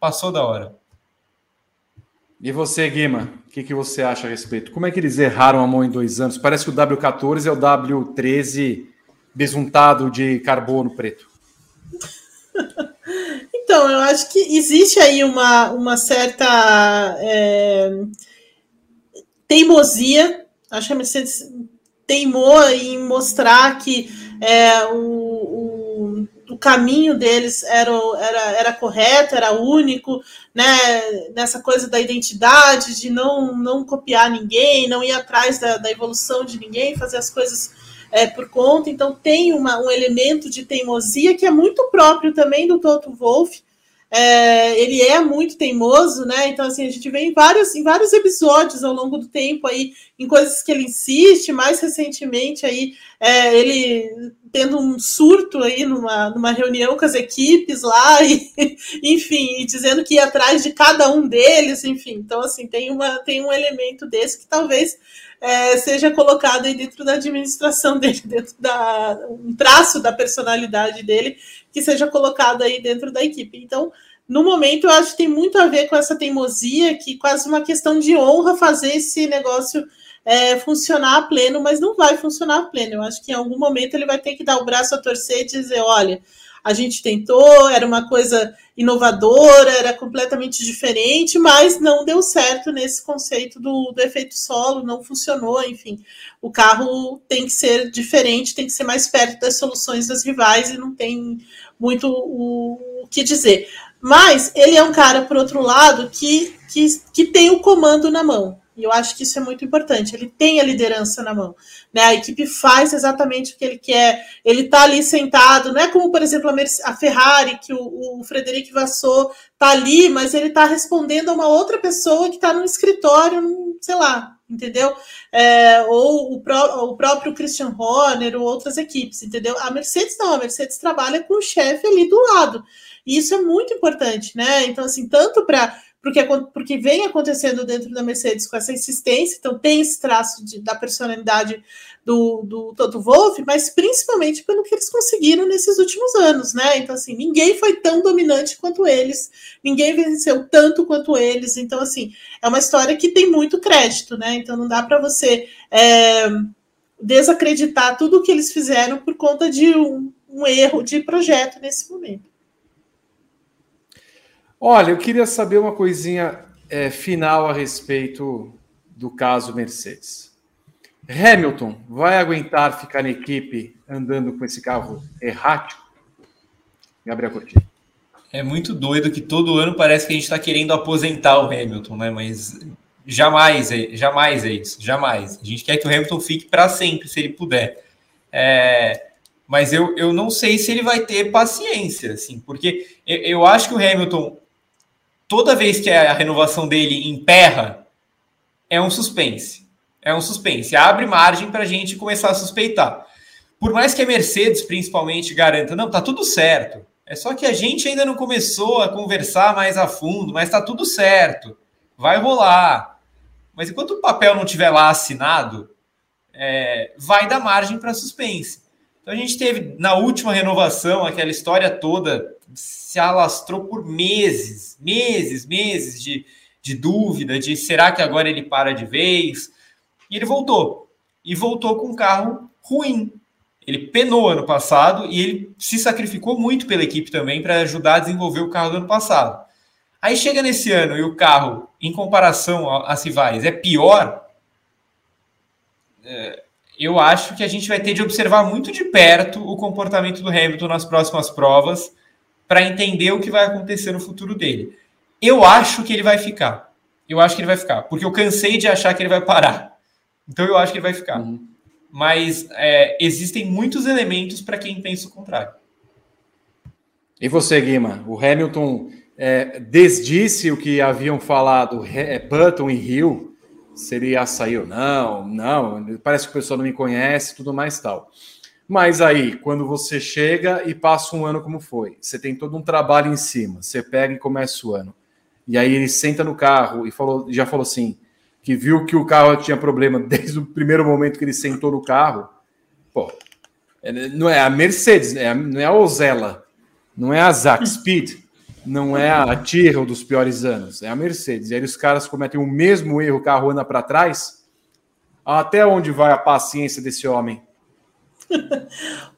Passou da hora. E você, Guima, o que, que você acha a respeito? Como é que eles erraram a mão em dois anos? Parece que o W14 é o W13 besuntado de carbono preto. Então, eu acho que existe aí uma, uma certa é, teimosia. Acho que a Mercedes teimou em mostrar que é, o, o, o, caminho deles era, era, era correto, era único, né? Nessa coisa da identidade, de não, não copiar ninguém, não ir atrás da, da evolução de ninguém, fazer as coisas é, por conta, então tem uma, um elemento de teimosia que é muito próprio também do Toto Wolff. É, ele é muito teimoso, né? Então, assim, a gente vê em vários, em vários episódios ao longo do tempo aí, em coisas que ele insiste, mais recentemente aí, é, ele tendo um surto aí numa, numa reunião com as equipes lá, e, enfim, e dizendo que ia atrás de cada um deles, enfim. Então, assim, tem, uma, tem um elemento desse que talvez é, seja colocado aí dentro da administração dele, dentro da um traço da personalidade dele que seja colocado aí dentro da equipe. Então, no momento, eu acho que tem muito a ver com essa teimosia, que quase uma questão de honra fazer esse negócio é, funcionar a pleno, mas não vai funcionar a pleno. Eu acho que em algum momento ele vai ter que dar o braço a torcer e dizer: olha, a gente tentou, era uma coisa inovadora, era completamente diferente, mas não deu certo nesse conceito do, do efeito solo, não funcionou, enfim. O carro tem que ser diferente, tem que ser mais perto das soluções das rivais e não tem muito o, o que dizer. Mas ele é um cara, por outro lado, que, que, que tem o comando na mão. E eu acho que isso é muito importante. Ele tem a liderança na mão. Né? A equipe faz exatamente o que ele quer. Ele está ali sentado, não é como, por exemplo, a, Ferrari, que o, o Frederic Vassou está ali, mas ele está respondendo a uma outra pessoa que está no escritório, sei lá, entendeu? É, ou o, pró o, próprio Christian Horner ou outras equipes, entendeu? A Mercedes não, a Mercedes trabalha com o chefe ali do lado. E isso é muito importante, né? Então, assim, tanto para porque, porque vem acontecendo dentro da Mercedes com essa insistência, então tem esse traço de, da personalidade do, do Toto Wolff, mas principalmente pelo que eles conseguiram nesses últimos anos, né? Então, assim, ninguém foi tão dominante quanto eles, ninguém venceu tanto quanto eles, então, assim, é uma história que tem muito crédito, né? Então, não dá para você é, desacreditar tudo o que eles fizeram por conta de um, um erro de projeto nesse momento. Olha, eu queria saber uma coisinha é, final a respeito do caso Mercedes. Hamilton vai aguentar ficar na equipe andando com esse carro errático? Gabriel Coutinho. É muito doido que todo ano parece que a gente está querendo aposentar o Hamilton, né? Mas jamais é, jamais é isso, jamais. A gente quer que o Hamilton fique para sempre, se ele puder. É, mas eu, eu não sei se ele vai ter paciência, assim, porque eu, eu acho que o Hamilton toda vez que a renovação dele emperra, é um suspense. É um suspense. Abre margem para a gente começar a suspeitar. Por mais que a Mercedes, principalmente, garanta, não, tá tudo certo. É só que a gente ainda não começou a conversar mais a fundo, mas tá tudo certo. Vai rolar. Mas enquanto o papel não tiver lá assinado, é, vai dar margem para suspense. Então a gente teve na última renovação aquela história toda se alastrou por meses, meses, meses de, de dúvida, de será que agora ele para de vez? E ele voltou. E voltou com um carro ruim. Ele penou ano passado e ele se sacrificou muito pela equipe também para ajudar a desenvolver o carro do ano passado. Aí chega nesse ano e o carro, em comparação às rivais, é pior. É, eu acho que a gente vai ter de observar muito de perto o comportamento do Hamilton nas próximas provas para entender o que vai acontecer no futuro dele. Eu acho que ele vai ficar. Eu acho que ele vai ficar, porque eu cansei de achar que ele vai parar. Então eu acho que ele vai ficar. Uhum. Mas é, existem muitos elementos para quem pensa o contrário. E você, Guima? O Hamilton é, desdisse o que haviam falado é, Button e Hill, se ele sair ou não, não, parece que o pessoal não me conhece, tudo mais tal. Mas aí, quando você chega e passa um ano como foi, você tem todo um trabalho em cima, você pega e começa o ano. E aí ele senta no carro e falou, já falou assim, que viu que o carro tinha problema desde o primeiro momento que ele sentou no carro. Pô, é, não é a Mercedes, é não é a Ozella, não é a Zack Speed, não é a Tyrrell dos piores anos, é a Mercedes. E aí os caras cometem o mesmo erro, o carro anda para trás. Até onde vai a paciência desse homem?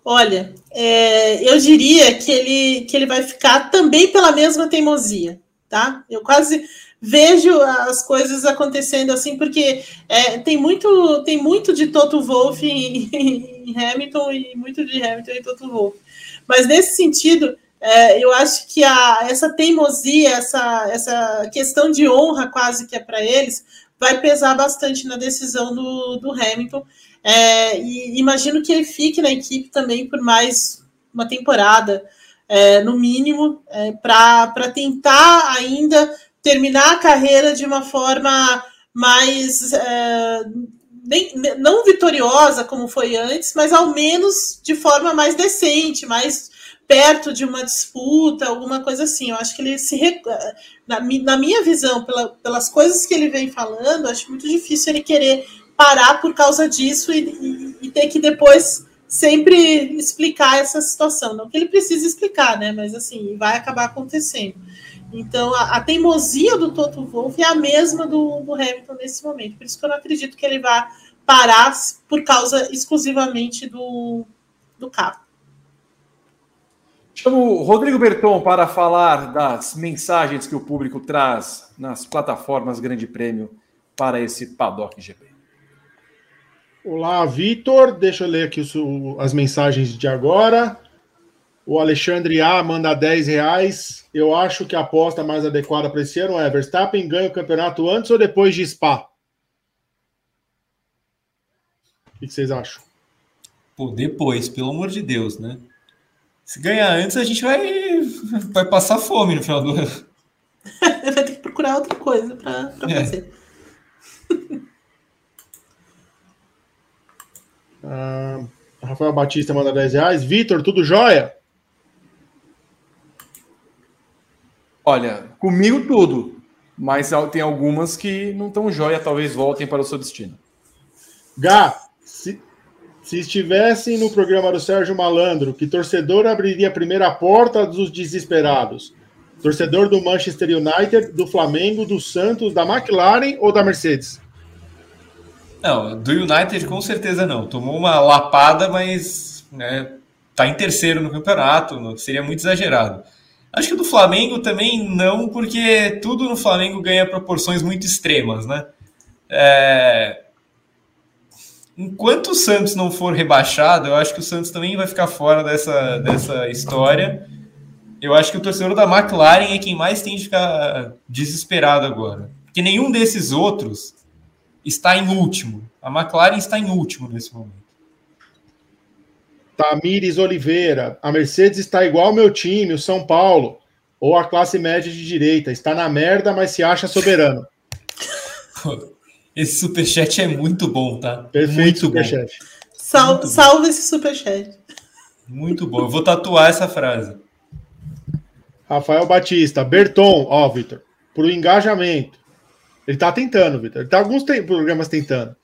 Olha, é, eu diria que ele, que ele vai ficar também pela mesma teimosia, tá? Eu quase vejo as coisas acontecendo assim, porque é, tem, muito, tem muito de Toto Wolff em, em, Hamilton e muito de Hamilton em Toto Wolff. Mas nesse sentido, é, eu acho que a, essa teimosia, essa, essa questão de honra quase que é para eles, vai pesar bastante na decisão do, do Hamilton. É, e imagino que ele fique na equipe também por mais uma temporada, é, no mínimo, é, para tentar ainda terminar a carreira de uma forma mais. É, nem, não vitoriosa como foi antes, mas ao menos de forma mais decente, mais perto de uma disputa, alguma coisa assim. Eu acho que ele se. Na, na minha visão, pela, pelas coisas que ele vem falando, acho muito difícil ele querer parar por causa disso e, e, e, ter que depois sempre explicar essa situação. Não que ele precise explicar, né? Mas assim, vai acabar acontecendo. Então, a, a teimosia do Toto Wolff é a mesma do, do, Hamilton nesse momento. Por isso que eu não acredito que ele vá parar por causa exclusivamente do, do carro. Chamo o Rodrigo Berton para falar das mensagens que o público traz nas plataformas Grande Prêmio para esse Paddock GP. Olá, Vitor. Deixa eu ler aqui as mensagens de agora. O Alexandre A manda 10 reais. Eu acho que a aposta mais adequada para esse ano é Verstappen ganha o campeonato antes ou depois de Spa? O que vocês acham? Pô, depois, pelo amor de Deus, né? Se ganhar antes, a gente vai, vai passar fome no final do ano. vai ter que procurar outra coisa para é. fazer. Ah, Rafael Batista manda 10 reais. Vitor, tudo jóia? Olha, comigo tudo. Mas tem algumas que não estão jóia, talvez voltem para o seu destino. Gá, se estivessem no programa do Sérgio Malandro, que torcedor abriria a primeira porta dos desesperados? Torcedor do Manchester United, do Flamengo, do Santos, da McLaren ou da Mercedes? Não, do United com certeza não. Tomou uma lapada, mas né, tá em terceiro no campeonato, seria muito exagerado. Acho que do Flamengo também não, porque tudo no Flamengo ganha proporções muito extremas, né? É... Enquanto o Santos não for rebaixado, eu acho que o Santos também vai ficar fora dessa, dessa história. Eu acho que o torcedor da McLaren é quem mais tem de ficar desesperado agora. Porque nenhum desses outros está em último. A McLaren está em último nesse momento. Tamires Oliveira, a Mercedes está igual ao meu time, o São Paulo, ou a classe média de direita. Está na merda, mas se acha soberano. Esse superchat é muito bom, tá? Perfeito, muito superchat. Sal, salve esse superchat. Muito bom. Eu vou tatuar essa frase. Rafael Batista, Berton, ó, Vitor, para o engajamento. Ele está tentando, Vitor. Ele tá alguns programas tentando.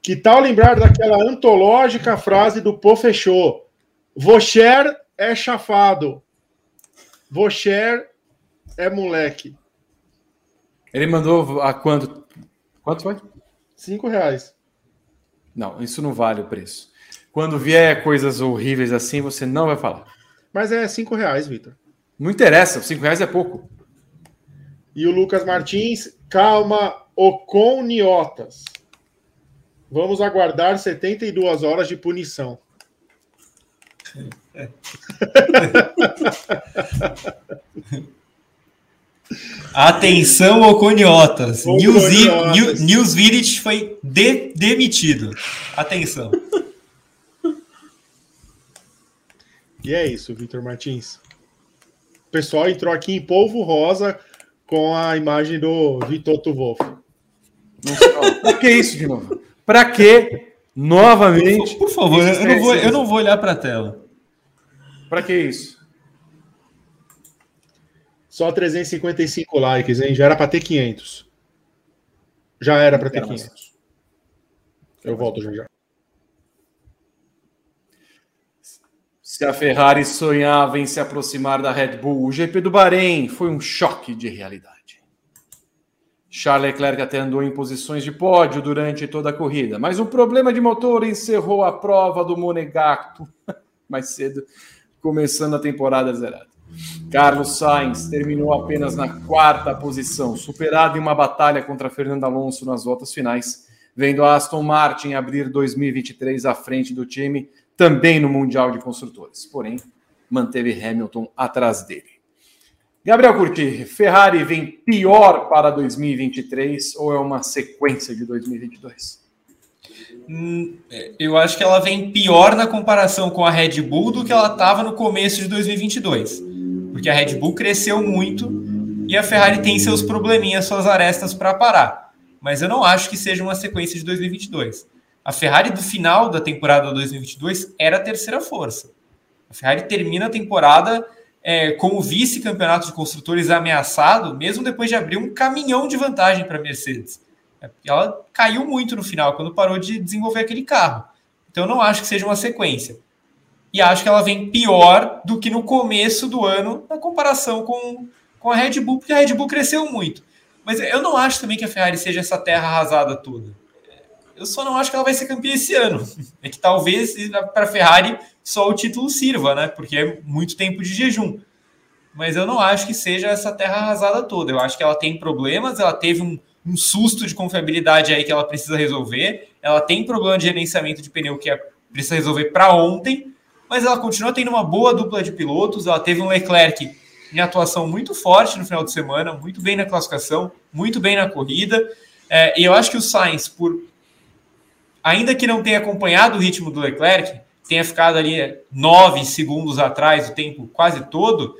Que tal lembrar daquela antológica frase do Pô Fechou? Vocher é chafado. Vocher é moleque. Ele mandou a quanto? Quanto foi? Cinco reais. Não, isso não vale o preço. Quando vier coisas horríveis assim, você não vai falar. Mas é cinco reais, Vitor. Não interessa, cinco reais é pouco. E o Lucas Martins, calma, Oconiotas. Vamos aguardar 72 horas de punição. Atenção, Oconiotas. News, News, News Village foi de, demitido. Atenção. E é isso, Vitor Martins. O pessoal entrou aqui em polvo rosa com a imagem do Vitor Wolff. Pra que isso de novo? Pra que Novamente. Por favor, eu não vou, eu não vou olhar para a tela. Para que isso? Só 355 likes, hein? Já era para ter 500. Já era para ter 500. Eu volto já já. Se a Ferrari sonhava em se aproximar da Red Bull, o GP do Bahrein foi um choque de realidade. Charles Leclerc até andou em posições de pódio durante toda a corrida, mas um problema de motor encerrou a prova do Monegato mais cedo, começando a temporada zerada. Carlos Sainz terminou apenas na quarta posição, superado em uma batalha contra Fernando Alonso nas voltas finais, vendo a Aston Martin abrir 2023 à frente do time também no Mundial de Construtores. Porém, manteve Hamilton atrás dele. Gabriel Curti, Ferrari vem pior para 2023 ou é uma sequência de 2022? Hum, eu acho que ela vem pior na comparação com a Red Bull do que ela estava no começo de 2022. Porque a Red Bull cresceu muito e a Ferrari tem seus probleminhas, suas arestas para parar. Mas eu não acho que seja uma sequência de 2022. A Ferrari do final da temporada 2022 era a terceira força. A Ferrari termina a temporada é, como vice-campeonato de construtores ameaçado, mesmo depois de abrir um caminhão de vantagem para a Mercedes. É, ela caiu muito no final, quando parou de desenvolver aquele carro. Então, eu não acho que seja uma sequência. E acho que ela vem pior do que no começo do ano, na comparação com, com a Red Bull, porque a Red Bull cresceu muito. Mas eu não acho também que a Ferrari seja essa terra arrasada toda. Eu só não acho que ela vai ser campeã esse ano. É que talvez para a Ferrari só o título sirva, né? Porque é muito tempo de jejum. Mas eu não acho que seja essa terra arrasada toda. Eu acho que ela tem problemas, ela teve um, um susto de confiabilidade aí que ela precisa resolver. Ela tem problema de gerenciamento de pneu que é, precisa resolver para ontem, mas ela continua tendo uma boa dupla de pilotos. Ela teve um Leclerc em atuação muito forte no final de semana, muito bem na classificação, muito bem na corrida. É, e eu acho que o Sainz, por ainda que não tenha acompanhado o ritmo do Leclerc, tenha ficado ali nove segundos atrás o tempo quase todo,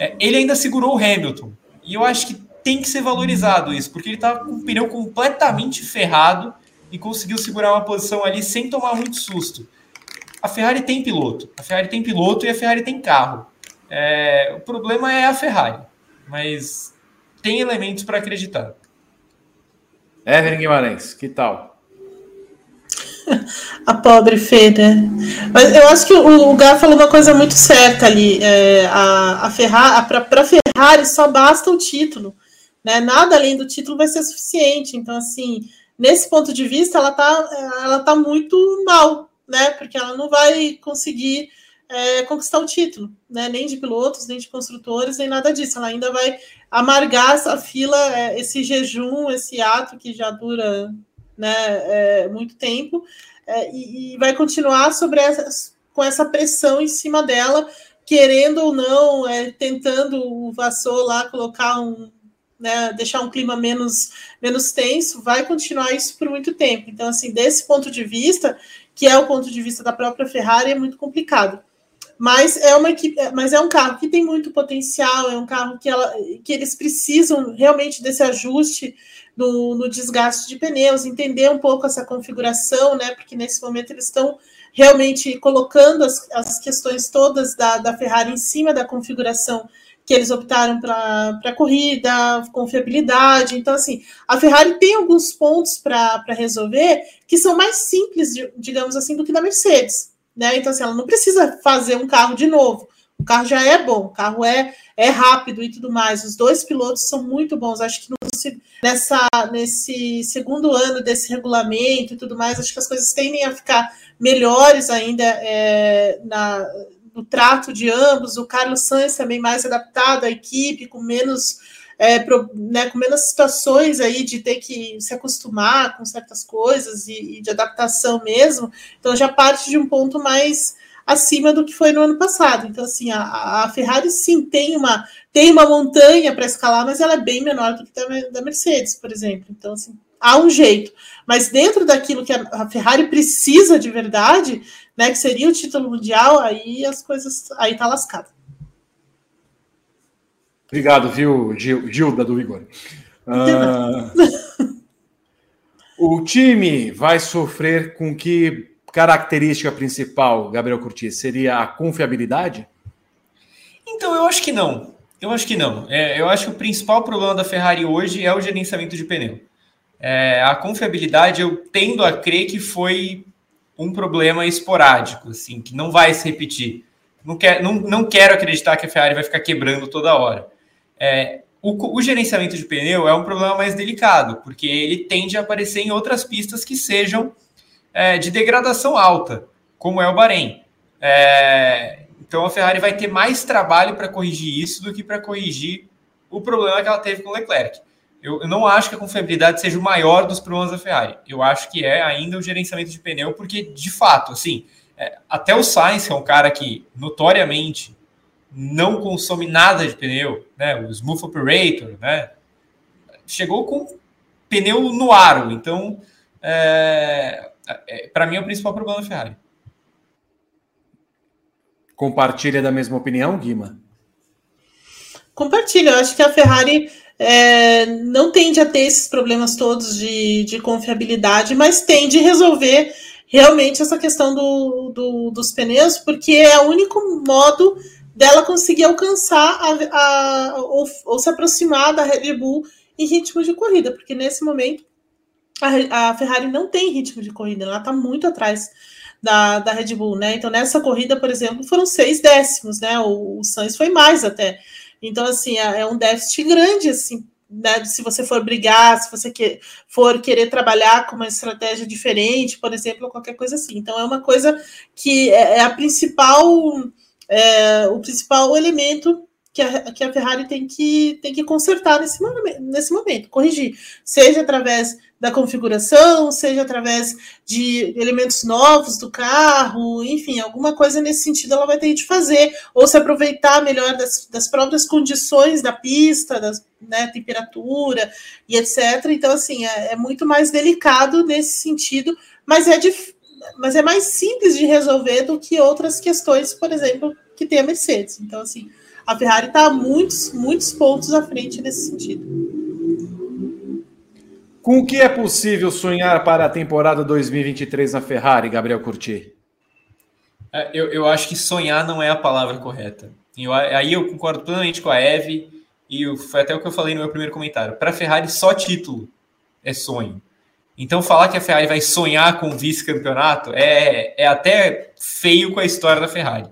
é, ele ainda segurou o Hamilton. E eu acho que tem que ser valorizado isso, porque ele estava tá com o pneu completamente ferrado e conseguiu segurar uma posição ali sem tomar muito susto. A Ferrari tem piloto, a Ferrari tem piloto e a Ferrari tem carro. É, o problema é a Ferrari, mas tem elementos para acreditar. Evelyn Guimarães, que tal? a pobre Fê, né? Mas eu acho que o, o Gá falou uma coisa muito certa ali. É, a, a Ferrari, para Ferrari só basta o título, né? Nada além do título vai ser suficiente. Então, assim, nesse ponto de vista, ela tá, ela tá muito mal, né? Porque ela não vai conseguir é, conquistar o título, né? Nem de pilotos, nem de construtores, nem nada disso. Ela ainda vai amargar essa fila, é, esse jejum, esse ato que já dura né, é, muito tempo, é, e, e, vai continuar sobre essa, com essa pressão em cima dela, querendo ou não, é, tentando o Vassou lá colocar um, né, deixar um clima menos, menos tenso, vai continuar isso por muito tempo. Então, assim, desse ponto de vista, que é o ponto de vista da própria Ferrari, é muito complicado. Mas é uma equipe, mas é um carro que tem muito potencial, é um carro que, ela, que eles precisam realmente desse ajuste no, no, desgaste de pneus, entender um pouco essa configuração, né? Porque nesse momento eles estão realmente colocando as, as questões todas da, da Ferrari em cima da configuração que eles optaram para a corrida, confiabilidade. Então, assim, a Ferrari tem alguns pontos para resolver que são mais simples, digamos assim, do que da Mercedes. Né? Então, assim, ela não precisa fazer um carro de novo. O carro já é bom, o carro é, é rápido e tudo mais. Os dois pilotos são muito bons. Acho que no, nessa, nesse segundo ano desse regulamento e tudo mais, acho que as coisas tendem a ficar melhores ainda é, na, no trato de ambos. O Carlos Sainz também mais adaptado à equipe, com menos. É, pro, né, com menos situações aí de ter que se acostumar com certas coisas e, e de adaptação mesmo, então já parte de um ponto mais acima do que foi no ano passado. Então, assim, a, a Ferrari sim tem uma, tem uma montanha para escalar, mas ela é bem menor do que da, da Mercedes, por exemplo. Então, assim, há um jeito. Mas dentro daquilo que a, a Ferrari precisa de verdade, né, que seria o título mundial, aí as coisas. Aí tá lascado. Obrigado, viu, Gil, Gilda do Vigor. Uh, o O time vai sofrer com que característica principal, Gabriel Curti? Seria a confiabilidade? Então, eu acho que não. Eu acho que não. É, eu acho que o principal problema da Ferrari hoje é o gerenciamento de pneu. É, a confiabilidade, eu tendo a crer que foi um problema esporádico, assim, que não vai se repetir. Não, quer, não, não quero acreditar que a Ferrari vai ficar quebrando toda hora. É, o, o, gerenciamento de pneu é um problema mais delicado, porque ele tende a aparecer em outras pistas que sejam é, de degradação alta, como é o Bahrein. É, então a Ferrari vai ter mais trabalho para corrigir isso do que para corrigir o problema que ela teve com o Leclerc. Eu, eu, não acho que a confiabilidade seja o maior dos problemas da Ferrari. Eu acho que é ainda o gerenciamento de pneu, porque, de fato, assim, é, até o Sainz, que é um cara que notoriamente não consome nada de pneu, né? O Smooth Operator, né? Chegou com pneu no aro. Então, é, é, para mim, é o principal problema da Ferrari. Compartilha da mesma opinião, Guima? Compartilha. Eu acho que a Ferrari é, não tende a ter esses problemas todos de, de confiabilidade, mas tende a resolver realmente essa questão do, do, dos pneus, porque é o único modo dela conseguir alcançar a, a, ou, ou, se aproximar da Red Bull em ritmo de corrida, porque nesse momento a, a Ferrari não tem ritmo de corrida, ela está muito atrás da, da Red Bull, né? Então, nessa corrida, por exemplo, foram seis décimos, né? O, o Sainz foi mais até. Então, assim, é, é um déficit grande, assim, né, se você for brigar, se você que, for querer trabalhar com uma estratégia diferente, por exemplo, qualquer coisa assim. Então, é uma coisa que é, é a principal, é, o principal elemento que a, que a Ferrari tem que, tem que consertar nesse, nesse momento, corrigir, seja através da configuração, seja através de elementos novos do carro, enfim, alguma coisa nesse sentido ela vai ter de fazer, ou se aproveitar melhor das, das próprias condições da pista, da né, temperatura e etc. Então, assim, é, é, muito mais delicado nesse sentido, mas é, mas é mais simples de resolver do que outras questões, por exemplo, que tem a Mercedes. Então, assim, a Ferrari está muitos, muitos pontos à frente nesse sentido. Com o que é possível sonhar para a temporada 2023 na Ferrari, Gabriel Curti? É, eu, eu acho que sonhar não é a palavra correta. Eu, aí eu concordo plenamente com a Eve, e eu, foi até o que eu falei no meu primeiro comentário. Para a Ferrari, só título é sonho. Então, falar que a Ferrari vai sonhar com vice-campeonato é, é até feio com a história da Ferrari.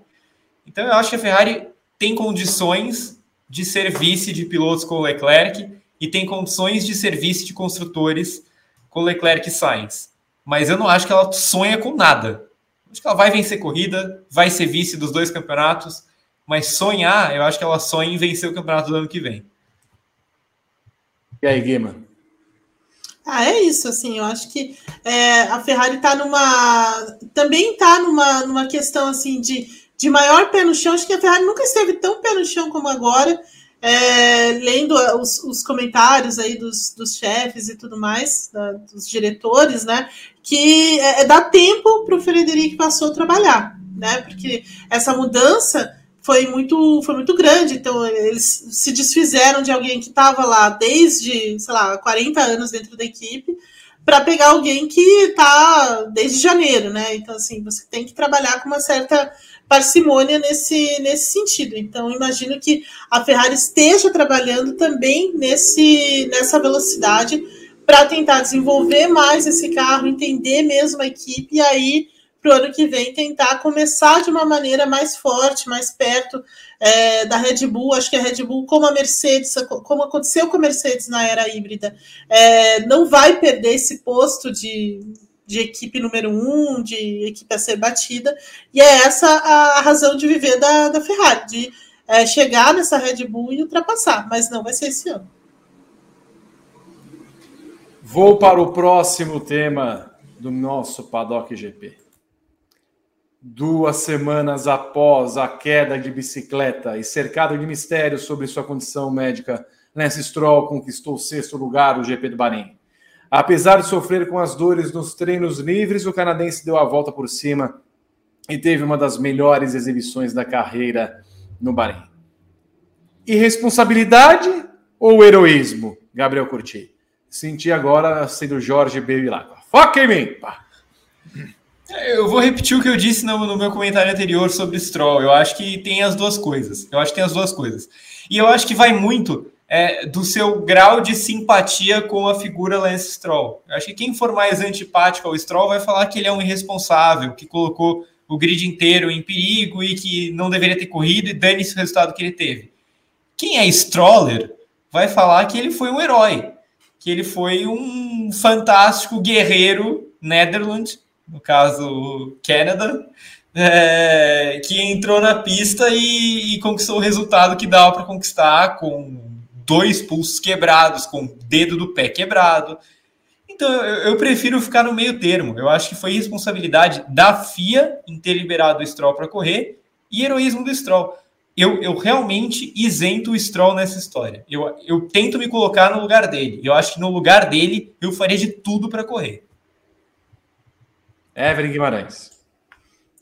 Então, eu acho que a Ferrari tem condições de ser vice de pilotos com o Leclerc e tem condições de serviço de construtores com Leclerc e Sainz. Mas eu não acho que ela sonha com nada. Acho que ela vai vencer corrida, vai ser vice dos dois campeonatos, mas sonhar, eu acho que ela sonha em vencer o campeonato do ano que vem. E aí, Guima? Ah, é isso, assim, eu acho que é, a Ferrari está numa. também está numa, numa questão assim de, de maior pé no chão. Acho que a Ferrari nunca esteve tão pé no chão como agora é, lendo os, os, comentários aí dos, dos, chefes e tudo mais, da, dos diretores, né? Que é, é dá tempo para o Frederico Passou trabalhar, né? Porque essa mudança foi muito, foi muito grande. Então, eles se desfizeram de alguém que estava lá desde, sei lá, 40 anos dentro da equipe para pegar alguém que está desde janeiro, né? Então, assim, você tem que trabalhar com uma certa parcimônia nesse, nesse sentido. Então, imagino que a Ferrari esteja trabalhando também nesse, nessa velocidade para tentar desenvolver mais esse carro, entender mesmo a equipe e aí para o ano que vem tentar começar de uma maneira mais forte, mais perto é, da Red Bull. Acho que a Red Bull, como a Mercedes, como aconteceu com a Mercedes na era híbrida, é, não vai perder esse posto de de equipe número um, de equipe a ser batida, e é essa a razão de viver da, da Ferrari, de é, chegar nessa Red Bull e ultrapassar, mas não vai ser esse ano. Vou para o próximo tema do nosso Paddock GP. Duas semanas após a queda de bicicleta e cercado de mistérios sobre sua condição médica, Lance Stroll conquistou o sexto lugar do GP do Bahrein. Apesar de sofrer com as dores nos treinos livres, o canadense deu a volta por cima e teve uma das melhores exibições da carreira no Bahrein. Irresponsabilidade ou heroísmo, Gabriel Curti? Senti agora sendo Jorge Bevilacqua. Foca em mim! Pá. Eu vou repetir o que eu disse no, no, meu comentário anterior sobre Stroll. Eu acho que tem as duas coisas. Eu acho que tem as duas coisas. E eu acho que vai muito é, do seu grau de simpatia com a figura Lance Stroll. Eu acho que quem for mais antipático ao Stroll vai falar que ele é um irresponsável, que colocou o grid inteiro em perigo e que não deveria ter corrido e dane-se o resultado que ele teve. Quem é Stroller vai falar que ele foi um herói, que ele foi um fantástico guerreiro Netherlands no caso Canada, é, que entrou na pista e, e conquistou o resultado que dava para conquistar com dois pulsos quebrados, com o dedo do pé quebrado. Então eu, eu, prefiro ficar no meio termo. Eu acho que foi responsabilidade da FIA em ter liberado o Stroll para correr e heroísmo do Stroll. Eu, eu realmente isento o Stroll nessa história. Eu, eu tento me colocar no lugar dele. Eu acho que no lugar dele eu faria de tudo para correr. Evelyn Guimarães.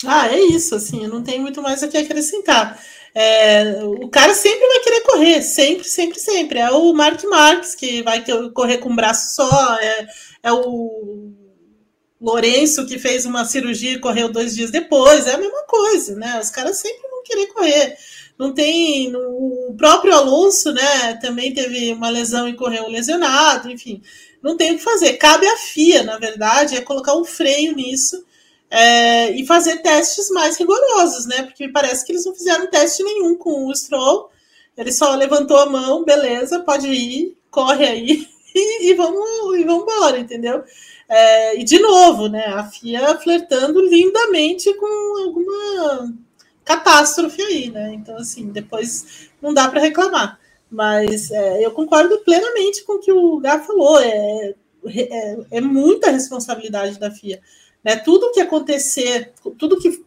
Ah, é isso, assim, eu não tenho muito mais a que acrescentar. É, o cara sempre vai querer correr, sempre, sempre, sempre. É o Mark Marques que vai correr com um braço só, é, é o Lourenço que fez uma cirurgia e correu dois dias depois, é a mesma coisa, né? Os caras sempre vão querer correr. Não tem. O próprio Alonso, né, também teve uma lesão e correu lesionado, enfim não tem o que fazer. Cabe à FIA, na verdade, é colocar um freio nisso é, e fazer testes mais rigorosos, né? Porque me parece que eles não fizeram teste nenhum com o Stroll. Ele só levantou a mão, beleza, pode ir, corre aí e, e vamos e vamos embora, entendeu? É, e de novo, né? A FIA flertando lindamente com alguma catástrofe aí, né? Então, assim, depois não dá para reclamar. Mas é, eu concordo plenamente com o que o Gá falou. É, é, é, muita responsabilidade da FIA. Né? Tudo que acontecer, tudo que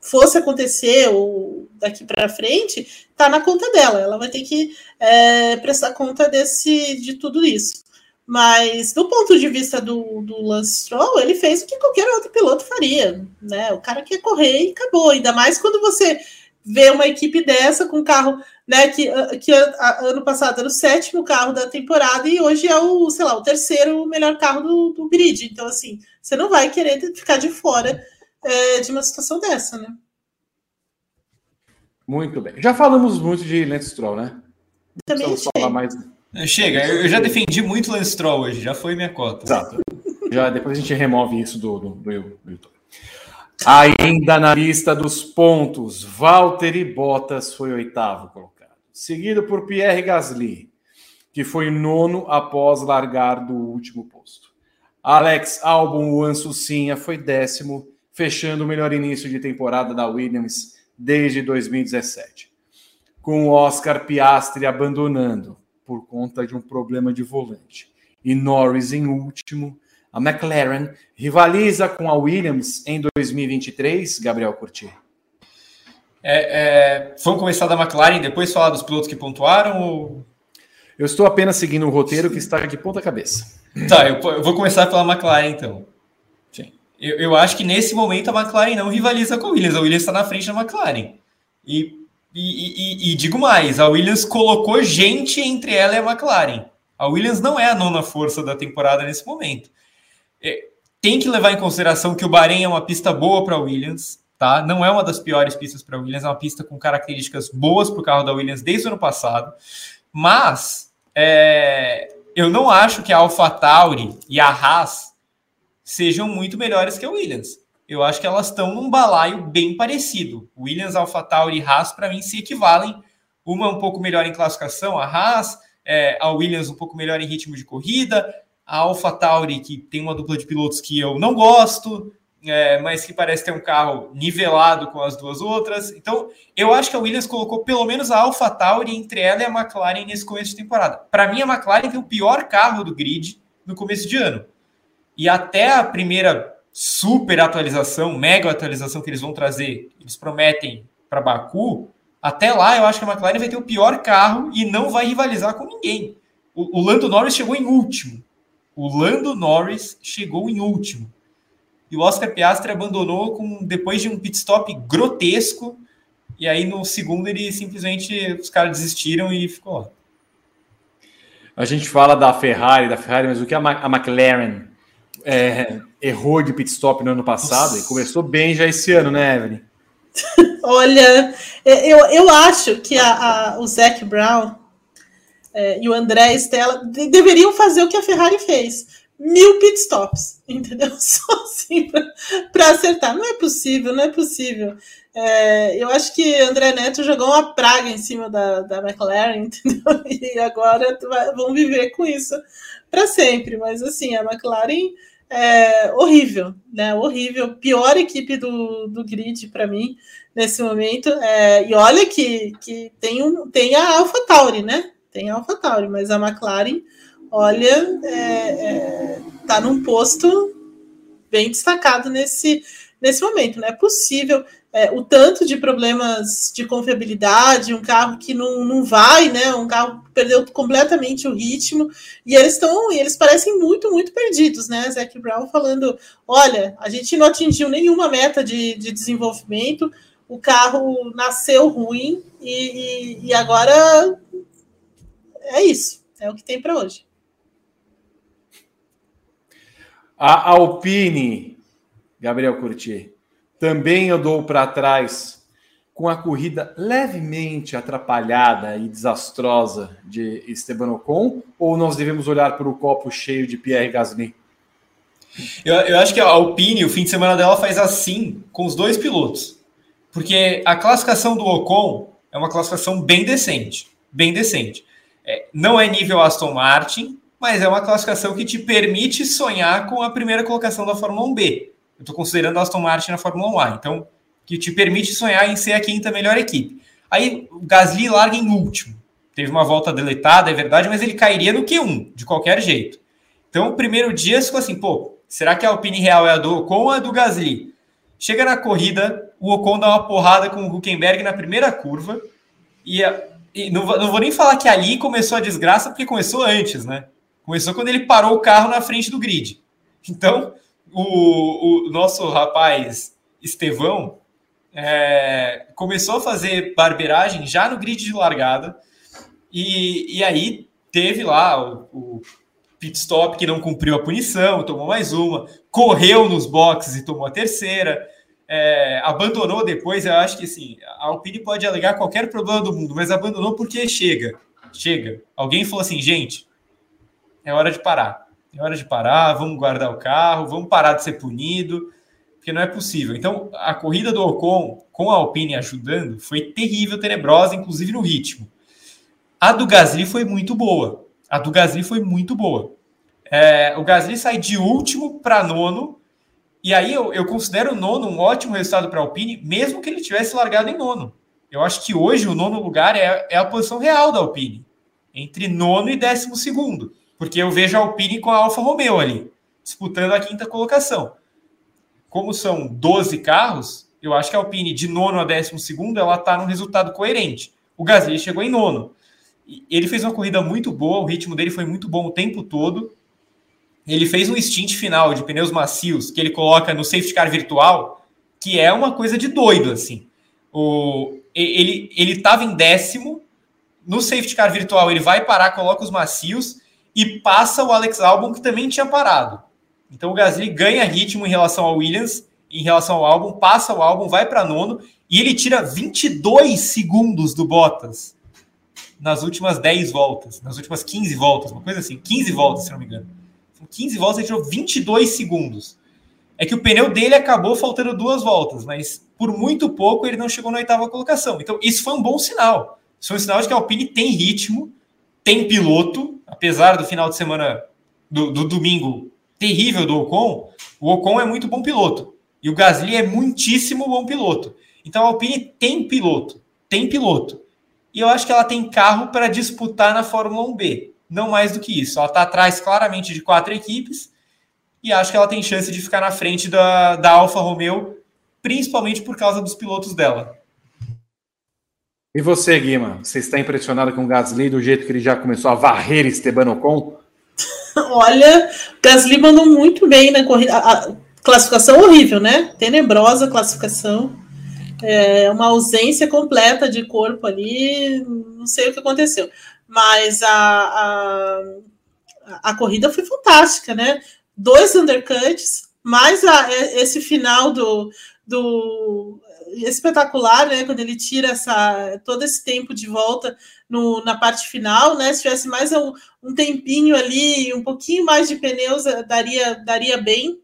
fosse acontecer ou daqui para frente, está na conta dela. Ela vai ter que é, prestar conta desse, de tudo isso. Mas do ponto de vista do, do Lance Stroll, ele fez o que qualquer outro piloto faria. Né? O cara quer correr e acabou. Ainda mais quando você vê uma equipe dessa com carro né? Que, ah, que ano passado era o sétimo carro da temporada e hoje é o, sei lá, o terceiro melhor carro do, do grid. Então, assim, você não vai querer ficar de fora é, de uma situação dessa, né? Muito bem. Já falamos muito de Lance Stroll, né? Também falar mais. Chega, eu já defendi muito Lance Stroll hoje, já foi minha cota. Exato. Já depois a gente remove isso do, do, do YouTube. Ainda na lista dos pontos, Valtteri Bottas foi oitavo colocado seguido por Pierre Gasly, que foi nono após largar do último posto. Alex Albon Ansucinha foi décimo, fechando o melhor início de temporada da Williams desde 2017. Com Oscar Piastri abandonando por conta de um problema de volante. E Norris em último, a McLaren rivaliza com a Williams em 2023, Gabriel Curti. É, é, vamos começar da McLaren, depois falar dos pilotos que pontuaram? Ou... Eu estou apenas seguindo o roteiro que está de ponta cabeça. Tá, eu, eu vou começar pela McLaren então. Sim. Eu, eu, acho que nesse momento a McLaren não rivaliza com a Williams. A Williams está na frente da McLaren. E, e, e, e digo mais: a Williams colocou gente entre ela e a McLaren. A Williams não é a nona força da temporada nesse momento. É, tem que levar em consideração que o Bahrein é uma pista boa para a Williams tá? Não é uma das piores pistas para Williams, é uma pista com características boas para o carro da Williams desde o ano passado, mas é, eu não acho que a AlphaTauri e a Haas sejam muito melhores que a Williams. Eu acho que elas estão num balaio bem parecido. Williams, AlphaTauri e Haas, para mim, se equivalem. Uma um pouco melhor em classificação, a Haas, é, a Williams um pouco melhor em ritmo de corrida, a AlphaTauri, que tem uma dupla de pilotos que eu não gosto, é, mas que parece ter um carro nivelado com as duas outras. Então, eu acho que a Williams colocou pelo menos a AlphaTauri entre ela e a McLaren nesse começo de temporada. Para mim, a McLaren tem o pior carro do grid no começo de ano. E até a primeira super atualização, mega atualização que eles vão trazer, eles prometem para Baku, até lá eu acho que a McLaren vai ter o pior carro e não vai rivalizar com ninguém. O, o Lando Norris chegou em último. O Lando Norris chegou em último e o Oscar Piastri abandonou com depois de um pit stop grotesco. E aí no segundo ele simplesmente os caras desistiram e ficou lá. A gente fala da Ferrari, da Ferrari, mas o que a, Ma- a McLaren é, errou de pit stop no ano passado e começou bem já esse ano, né, Evelyn? Olha, é, eu, eu acho que a, a- o Zac Brown é, e o André Stella de- deveriam fazer o que a Ferrari fez. Mil pitstops, entendeu? Só assim para acertar. Não é possível, não é possível. É, eu acho que André Neto jogou uma praga em cima da, da McLaren, entendeu? E agora vão viver com isso para sempre. Mas assim, a McLaren é horrível, né? Horrível. Pior equipe do, do grid para mim nesse momento. É, e olha que, que tem, um, tem a AlphaTauri, né? Tem a AlphaTauri, mas a McLaren, olha, é, é, tá num posto bem destacado nesse, nesse momento. Não é possível é, o tanto de problemas de confiabilidade, um carro que não, não vai, né? Um carro que perdeu completamente o ritmo, e eles estão, eles parecem muito, muito perdidos, né? Zac Brown falando: olha, a gente não atingiu nenhuma meta de, de desenvolvimento, o carro nasceu ruim e, e, e agora é isso, é o que tem para hoje. A Alpine, Gabriel Curti, também eu dou para trás com a corrida levemente atrapalhada e desastrosa de Esteban Ocon, ou nós devemos olhar para o copo cheio de Pierre Gasly? Eu, eu acho que a Alpine, o fim de semana dela faz assim com os dois pilotos. Porque a classificação do Ocon é uma classificação bem decente. Bem decente. É, não é nível Aston Martin, mas é uma classificação que te permite sonhar com a primeira colocação da Fórmula 1B. Eu estou considerando a Aston Martin na Fórmula 1A. Então, que te permite sonhar em ser a quinta melhor equipe. Aí o Gasly larga em último. Teve uma volta deletada, é verdade, mas ele cairia no Q1, de qualquer jeito. Então, o primeiro dia ficou assim, pô, será que a Alpine real é a do Ocon ou a do Gasly? Chega na corrida, o Ocon dá uma porrada com o Huckenberg na primeira curva, e, e não, não, vou nem falar que ali começou a desgraça, porque começou antes, né? Começou quando ele parou o carro na frente do grid. Então, o, o nosso rapaz Estevão é, começou a fazer barbeiragem já no grid de largada, e, e aí teve lá o, o pit stop que não cumpriu a punição, tomou mais uma, correu nos boxes e tomou a terceira, é, abandonou depois. Eu acho que assim, a Alpine pode alegar qualquer problema do mundo, mas abandonou porque chega, chega. Alguém falou assim, gente, é hora de parar, é hora de parar, vamos guardar o carro, vamos parar de ser punido, porque não é possível. Então, a corrida do Ocon, com a Alpine ajudando, foi terrível, tenebrosa, inclusive no ritmo. A do Gasly foi muito boa. A do Gasly foi muito boa. É, o Gasly sai de último para nono, e aí eu, eu, considero o nono um ótimo resultado para a Alpine, mesmo que ele tivesse largado em nono. Eu acho que hoje o nono lugar é, é a posição real da Alpine, entre nono e décimo segundo, porque eu vejo a Alpine com a Alfa Romeo ali, disputando a quinta colocação. Como são 12 carros, eu acho que a Alpine de nono a décimo segundo ela está num resultado coerente. O Gasly chegou em nono. Ele fez uma corrida muito boa, o ritmo dele foi muito bom o tempo todo. Ele fez um stint final de pneus macios que ele coloca no safety car virtual, que é uma coisa de doido, assim. O, ele ele estava em décimo, no safety car virtual ele vai parar, coloca os macios e passa o Alex Albon, que também tinha parado. Então o Gasly ganha ritmo em relação ao Williams, em relação ao Albon, passa o Albon, vai para nono e ele tira 22 segundos do Bottas nas últimas 10 voltas, nas últimas 15 voltas, uma coisa assim, 15 voltas, se não me engano. 15 voltas, ele tirou 22 segundos. É que o pneu dele acabou faltando duas voltas, mas por muito pouco ele não chegou na oitava colocação. Então, isso foi um bom sinal. Isso foi um sinal de que a Alpine tem ritmo, tem piloto, apesar do final de semana do, do domingo terrível do Ocon, o Ocon é muito bom piloto. E o Gasly é muitíssimo bom piloto. Então a Alpine tem piloto, tem piloto. E eu acho que ela tem carro para disputar na Fórmula 1B. Não mais do que isso. Ela está atrás claramente de quatro equipes e acho que ela tem chance de ficar na frente da, da Alfa Romeo, principalmente por causa dos pilotos dela. E você, Guima? Você está impressionado com o Gasly do jeito que ele já começou a varrer Esteban Ocon? Olha, o Gasly mandou muito bem na corrida. A classificação horrível, né? Tenebrosa classificação. É uma ausência completa de corpo ali. Não sei o que aconteceu. mas a, a, a corrida foi fantástica, né? Dois undercuts, mais a, esse final do, do espetacular, né? Quando ele tira essa, todo esse tempo de volta no, na parte final, né? Se tivesse mais um, um tempinho ali, um pouquinho mais de pneus, daria, daria bem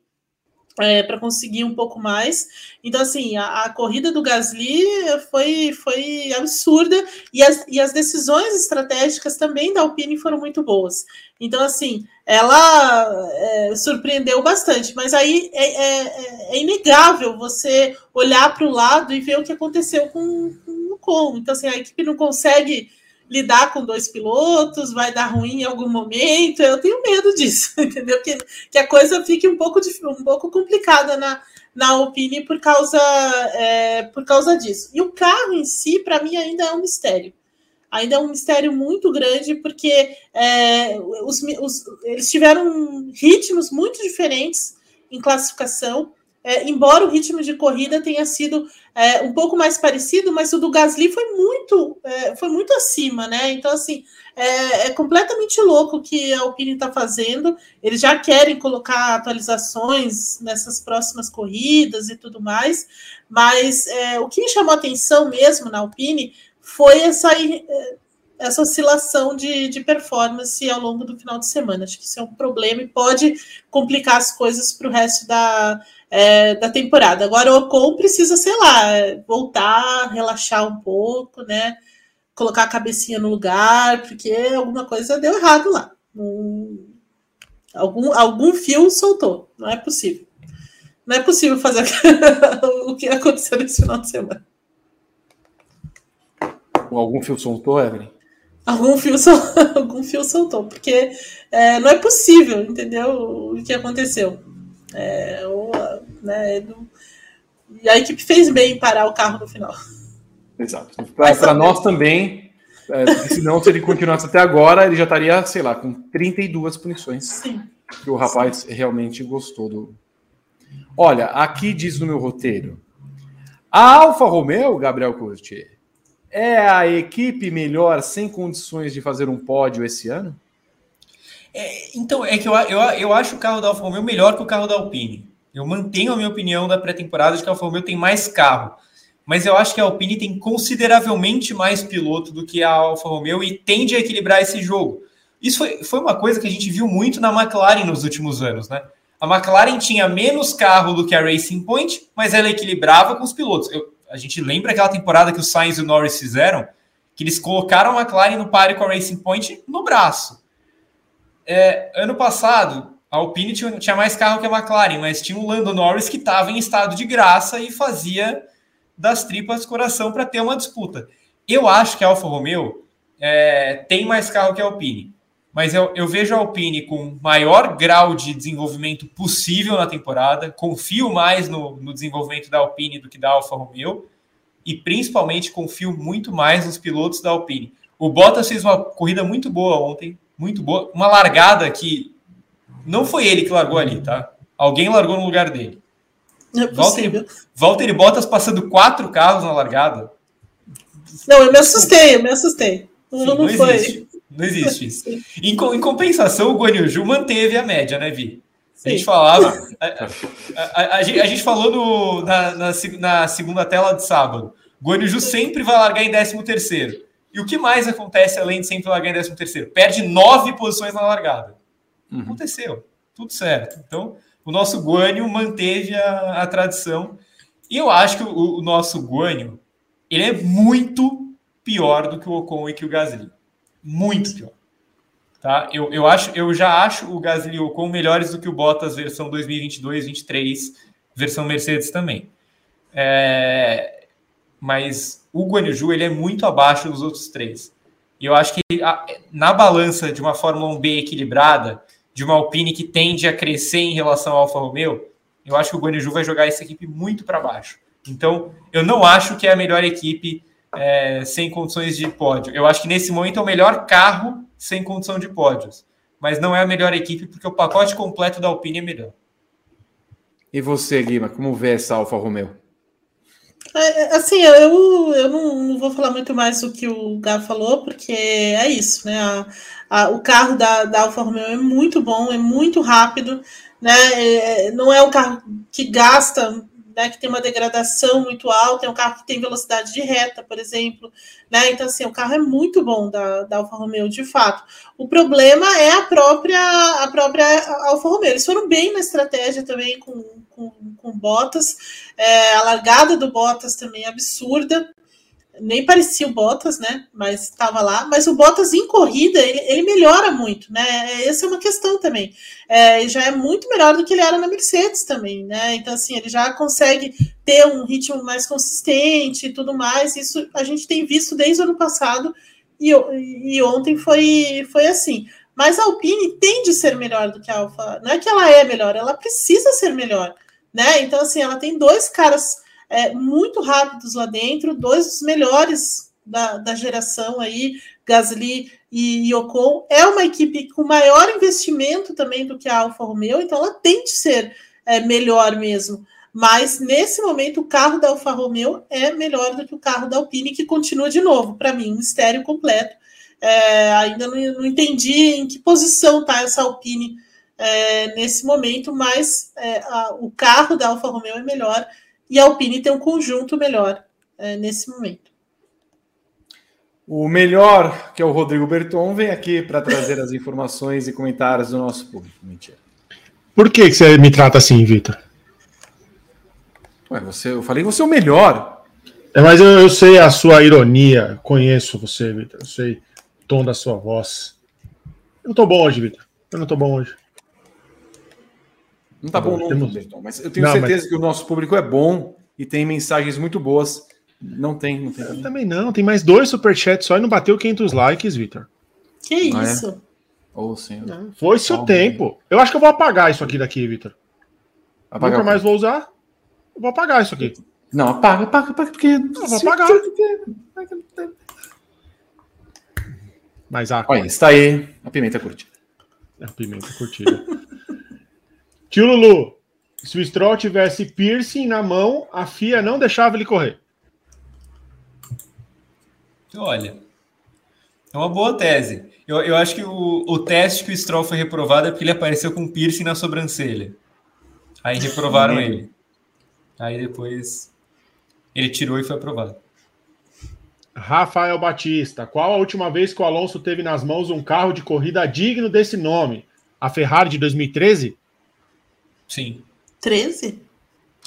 é, para conseguir um pouco mais. Então, assim, a, a, corrida do Gasly foi, foi absurda e as, e as decisões estratégicas também da Alpine foram muito boas. Então, assim, ela é, surpreendeu bastante, mas aí é, é, é inegável você olhar para o lado e ver o que aconteceu com, com o Ocon. Então, assim, a equipe não consegue lidar com dois pilotos, vai dar ruim em algum momento. Eu tenho medo disso, entendeu? Que, que a coisa fique um pouco, um pouco complicada na, na Alpine por causa, é, por causa disso. E o carro em si, para mim, ainda é um mistério. Ainda é um mistério muito grande, porque é, os, os, eles tiveram ritmos muito diferentes em classificação. É, embora o ritmo de corrida tenha sido é, um pouco mais parecido, mas o do Gasly foi muito, é, foi muito acima, né? Então, assim, é, é completamente louco o que a Alpine está fazendo. Eles já querem colocar atualizações nessas próximas corridas e tudo mais, mas é, o que me chamou a atenção mesmo na Alpine foi essa é, essa oscilação de, de performance ao longo do final de semana. Acho que isso é um problema e pode complicar as coisas para o resto da, é, da temporada. Agora o Ocon precisa, sei lá, voltar, relaxar um pouco, né? Colocar a cabecinha no lugar, porque alguma coisa deu errado lá. Um, algum, algum fio soltou. Não é possível. Não é possível fazer o que aconteceu nesse final de semana. Algum fio soltou, Evelyn? Algum fio, sol... algum fio soltou, porque é, não é possível, entendeu? O que aconteceu. É, né, não... E a equipe fez bem em parar o carro no final. Exato. Para nós também, é, senão se ele continuasse até agora, ele já estaria, sei lá, com 32 punições. Sim. Que o rapaz Sim. realmente gostou do. Olha, aqui diz no meu roteiro. A Alfa Romeo, Gabriel Curti, é a equipe melhor sem condições de fazer um pódio esse ano? É, então, é que eu, eu, eu acho o carro da Alfa Romeo melhor que o carro da Alpine. Eu mantenho a minha opinião da pré-temporada de que a Alfa Romeo tem mais carro. Mas eu acho que a Alpine tem consideravelmente mais piloto do que a Alfa Romeo e tende a equilibrar esse jogo. Isso foi, foi uma coisa que a gente viu muito na McLaren nos últimos anos, né? A McLaren tinha menos carro do que a Racing Point, mas ela equilibrava com os pilotos. Eu, a gente lembra aquela temporada que o Sainz e o Norris fizeram, que eles colocaram a McLaren no páreo com a Racing Point no braço. É, ano passado, a Alpine tinha, tinha, mais carro que a McLaren, mas tinha o Lando Norris que estava em estado de graça e fazia das tripas coração para ter uma disputa. Eu acho que a Alfa Romeo é, tem mais carro que a Alpine, mas eu, eu vejo a Alpine com maior grau de desenvolvimento possível na temporada, confio mais no, no desenvolvimento da Alpine do que da Alfa Romeo, e principalmente confio muito mais nos pilotos da Alpine. O Bottas fez uma corrida muito boa ontem, muito boa, uma largada que não foi ele que largou ali, tá? Alguém largou no lugar dele. É Valtteri, Valtteri Bottas passando quatro carros na largada. Não, eu me assustei, eu me assustei. Sim, não, não, foi. Existe. Não existe isso. Em, em compensação, o Guan Yu manteve a média, né, Vi? A gente falava. A, a, a, a, gente falou no, na, na, na, segunda tela de sábado. Guan Yu sempre vai largar em 13 terceiro. E o que mais acontece além de sempre largar em 13 terceiro? Perde nove posições na largada. Uhum. Aconteceu. Tudo certo. Então, o nosso Guanyu manteve a, a tradição. E eu acho que o, o nosso Guanyu ele é muito pior do que o Ocon e que o Gasly muito pior. Tá? Eu, eu, acho, eu já acho o Gasly e o Ocon melhores do que o Bottas versão 2022-23, versão Mercedes também. É, mas o Guanaju ele é muito abaixo dos outros três. E eu acho que na balança de uma Fórmula 1B equilibrada, de uma Alpine que tende a crescer em relação ao Alfa Romeo, eu acho que o Guanaju vai jogar essa equipe muito para baixo. Então, eu não acho que é a melhor equipe é, sem condições de pódio. Eu acho que nesse momento é o melhor carro sem condição de pódios, mas não é a melhor equipe porque o pacote completo da Alpine é melhor. E você, Guima, como vê essa Alfa Romeo? É, é, assim, eu, eu não, não, vou falar muito mais do que o Gá falou, porque é isso, né? A, a, o carro da, da Alfa Romeo é muito bom, é muito rápido, né? É, não é um carro que gasta né, que tem uma degradação muito alta, é um carro que tem velocidade de reta, por exemplo, né? Então, assim, o carro é muito bom da, da Alfa Romeo, de fato. O problema é a própria a própria Alfa Romeo. Eles foram bem na estratégia também com, com, com Bottas, é, a largada do Bottas também é absurda, nem parecia o Bottas, né? Mas estava lá. Mas o Bottas em corrida ele, ele, melhora muito, né? Essa é uma questão também. É, já é muito melhor do que ele era na Mercedes também, né? Então assim ele já consegue ter um ritmo mais consistente e tudo mais. Isso a gente tem visto desde o ano passado e, e ontem foi foi assim. Mas a Alpine tem de ser melhor do que a Alfa. Não é que ela é melhor, ela precisa ser melhor, né? Então assim ela tem dois caras é, muito rápidos lá dentro, dois dos melhores da, da geração aí, Gasly e, Ocon. É uma equipe com maior investimento também do que a Alfa Romeo, então ela tem de ser é, melhor mesmo. Mas nesse momento o carro da Alfa Romeo é melhor do que o carro da Alpine, que continua de novo, para mim, um mistério completo. É, ainda não, não, entendi em que posição está essa Alpine é, nesse momento, mas é, a, o carro da Alfa Romeo é melhor e a Alpine tem um conjunto melhor é, nesse momento. O melhor, que é o Rodrigo Berton, vem aqui para trazer as informações e comentários do nosso público. Mentira. Por que, que você me trata assim, Vitor? Ué, você, eu falei que você é o melhor. É, mas eu, eu sei a sua ironia, conheço você, Vitor. Eu sei o tom da sua voz. Eu não tô bom hoje, Vitor. Eu não tô bom hoje. Não tá, bom, não, temos... mas eu tenho não, certeza mas... que o nosso público é bom e tem mensagens muito boas. Não tem, não tem. Eu também não, tem mais dois superchats só e não bateu 500 likes, Vitor. Que ah, isso? É? Oh, senhor. Foi seu tempo. Eu acho que eu vou apagar isso aqui daqui, Vitor. Nunca mais vou usar. Eu vou apagar isso aqui. Não, apaga, apaga, apaga, porque. Eu vou apagar. Mas ah, Olha, está aí a pimenta curtida. A pimenta curtida. Tio Lulu, se o Stroll tivesse piercing na mão, a FIA não deixava ele correr. Olha, é uma boa tese. Eu, eu acho que o, o teste que o Stroll foi reprovado é porque ele apareceu com piercing na sobrancelha. Aí reprovaram ele. Aí depois ele tirou e foi aprovado. Rafael Batista, qual a última vez que o Alonso teve nas mãos um carro de corrida digno desse nome? A Ferrari de 2013? Sim. 13?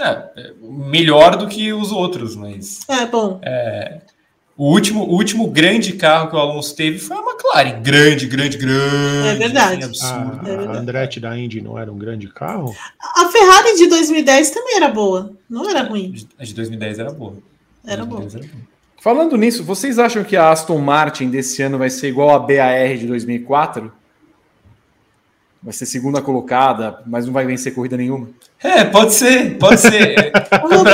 É, melhor do que os outros, mas. É, bom. É, o, último, o último grande carro que o Alonso teve foi a McLaren. Grande, grande, grande. É verdade. Assim, absurdo. A, é verdade. a Andretti da Indy não era um grande carro? A Ferrari de 2010 também era boa. Não era ruim. A de 2010 era boa. Era boa. Era boa. Falando nisso, vocês acham que a Aston Martin desse ano vai ser igual a BAR de 2004? Vai ser segunda colocada, mas não vai vencer corrida nenhuma. É, pode ser, pode ser. É, boa,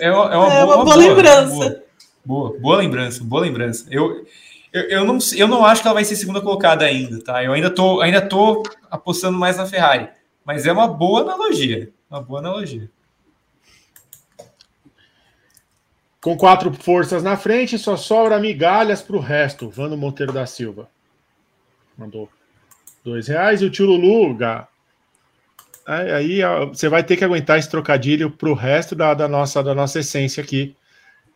é, uma, é uma, é boa, uma boa, lembrança. Boa, boa, boa, lembrança, boa lembrança. Eu, eu, eu, não, eu não acho que ela vai ser segunda colocada ainda, tá? Eu ainda tô, ainda tô apostando mais na Ferrari, mas é uma boa analogia, uma boa analogia. Com quatro forças na frente, só sobra migalhas para o resto. Vando Monteiro da Silva. Mandou dois reais. E o tio Lulu, Gá, aí você vai ter que aguentar esse trocadilho para o resto da, da, nossa, da nossa essência aqui,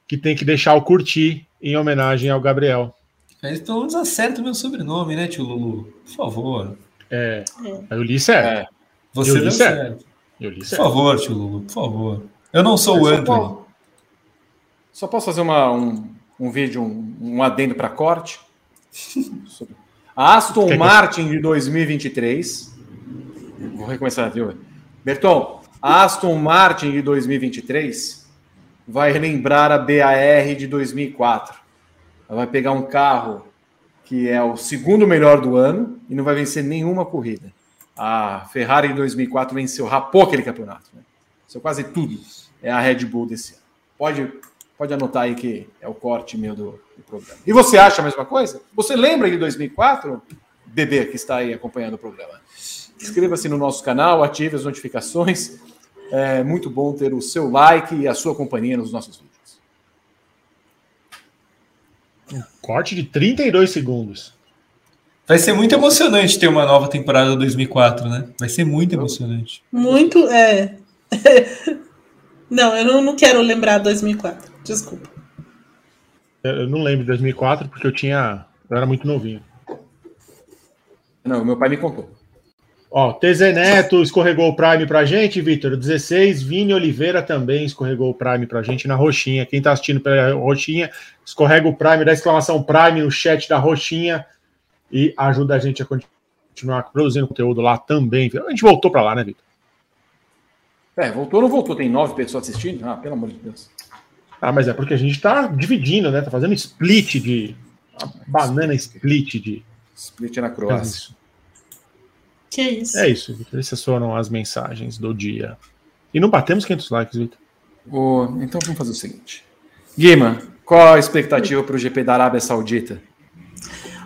que tem que deixar o curtir em homenagem ao Gabriel. Mas pelo menos acerta o meu sobrenome, né, tio Lulu? Por favor. É, é. eu li certo. É. Você eu li certo. certo. Eu li certo. Por favor, tio Lulu, por favor. Eu não sou o Anthony. Só, só posso fazer uma, um, um vídeo, um, um adendo para corte? A Aston que Martin que... de 2023. Vou recomeçar, viu? Berton, a Aston Martin de 2023 vai relembrar a BAR de 2004. Ela vai pegar um carro que é o segundo melhor do ano e não vai vencer nenhuma corrida. A Ferrari de 2004 venceu, rapou aquele campeonato. Né? Quase tudo. É a Red Bull desse ano. Pode, pode anotar aí que é o corte meu do, do programa. E você acha a mesma coisa? Você lembra de 2004? Bebê que está aí acompanhando o programa. Inscreva-se no nosso canal, ative as notificações É muito bom ter o seu like e a sua companhia nos nossos vídeos. Corte de 32 segundos. Vai ser muito emocionante ter uma nova temporada 2004, né? Vai ser muito emocionante. Muito, é. não, eu não, não quero lembrar 2004. Desculpa. Eu não lembro de 2004 porque eu tinha. Eu era muito novinho. Não, meu pai me contou. Ó, TZ Neto escorregou o Prime pra gente, Vitor. 16, Vini Oliveira também escorregou o Prime pra gente na roxinha. Quem tá assistindo pela roxinha, escorrega o Prime, dá exclamação Prime no chat da roxinha e ajuda a gente a continuar produzindo conteúdo lá também. A gente voltou pra lá, né, Vitor? É, voltou ou não voltou? Tem nove pessoas assistindo? Ah, pelo amor de Deus. Ah, mas é porque a gente tá dividindo, né? Tá fazendo split de. Banana split de. Split na Croácia. Que isso? É isso, Vitor. Essas foram as mensagens do dia. E não batemos 500 likes, Vitor. O... Então vamos fazer o seguinte. Guima, qual a expectativa para o GP da Arábia Saudita?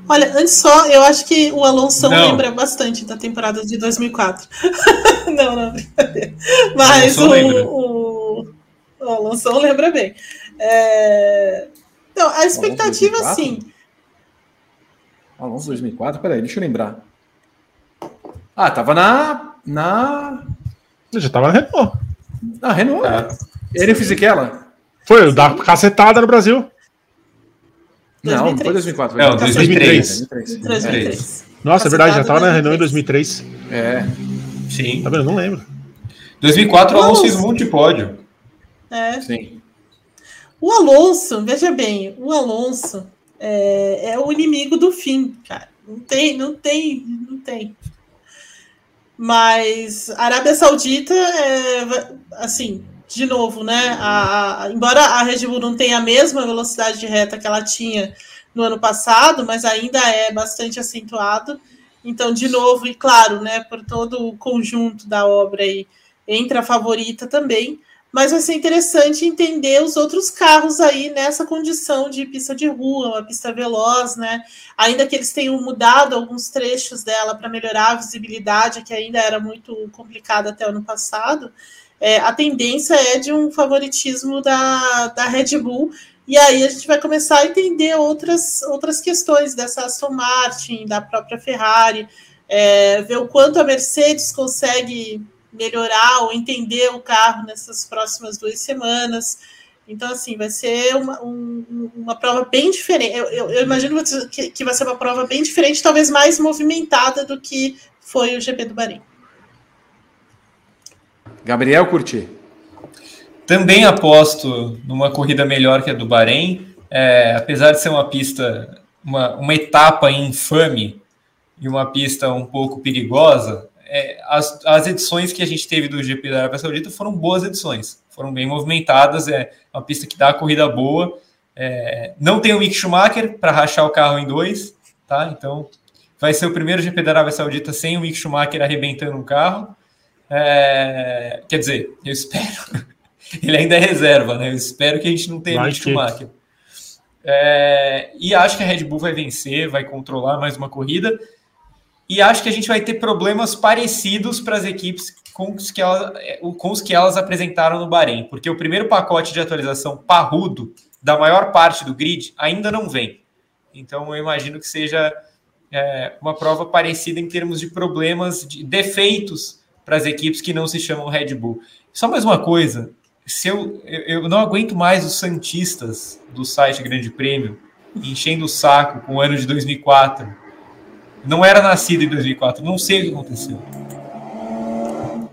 Olha, antes só, eu acho que o Alonso Não. lembra bastante da temporada de 2004. não, não, brincadeira. Mas o, lembra. o, o Alonso lembra bem. É, Então, a expectativa, 2004? sim. Alonso 2004? Peraí, deixa eu lembrar. Ah, tava na. Na. Eu já tava na Renault. Na Renault. Tá. Ele e o Fisichella? Foi o da cacetada no Brasil. Não, não 2003. foi 2004. Não, 2003. 2003. 2003. Nossa, é verdade, já tava na Renault em 2003. 2003. É, Sim. Tá vendo? Não lembro. 2004 o Alonso Alonso. fez um monte de pódio. É. sim. O Alonso, veja bem, o Alonso é, é o inimigo do fim, cara. Não tem, não tem, não tem. Mas a Arábia Saudita, é, assim, de novo, né? a- a- embora a Red Bull não tenha a mesma velocidade de reta que ela tinha no ano passado, mas ainda é bastante acentuado. Então, de novo, e claro, né, por todo o conjunto da obra aí, entra a favorita também mas vai ser interessante entender os outros carros aí nessa condição de pista de rua, uma pista veloz, né? Ainda que eles tenham mudado alguns trechos dela para melhorar a visibilidade, que ainda era muito complicada até o ano passado, é, a tendência é de um favoritismo da, da Red Bull. E aí a gente vai começar a entender outras, outras questões dessa Aston Martin, da própria Ferrari, é, ver o quanto a Mercedes consegue melhorar ou entender o carro nessas próximas duas semanas. Então, assim, vai ser uma, um- uma prova bem diferente. Eu, eu- eu imagino que, que vai ser uma prova bem diferente, talvez mais movimentada do que foi o GP do Bahrein. Gabriel Curti. Também aposto numa corrida melhor que a do Bahrein. É, apesar de ser uma pista, uma, uma etapa infame e uma pista um pouco perigosa, é, as, as edições que a gente teve do GP da Arábia Saudita foram boas edições, foram bem movimentadas. É uma pista que dá a corrida boa. É, não tem o Mick Schumacher para rachar o carro em dois, tá? Então vai ser o primeiro GP da Arábia Saudita sem o Mick Schumacher arrebentando um carro. É, quer dizer, eu espero. Ele ainda é reserva, né? Eu espero que a gente não tenha Mick Schumacher. É, e acho que a Red Bull vai vencer, vai controlar mais uma corrida. E acho que a gente vai ter problemas parecidos para as equipes com os, que ela, com os que elas apresentaram no Bahrein, porque o primeiro pacote de atualização parrudo da maior parte do grid ainda não vem. Então eu imagino que seja é, uma prova parecida em termos de problemas, de defeitos para as equipes que não se chamam Red Bull. Só mais uma coisa, se eu, eu não aguento mais os santistas do site Grande Prêmio enchendo o saco com o ano de 2004. Não era nascido em 2004, não sei o que aconteceu.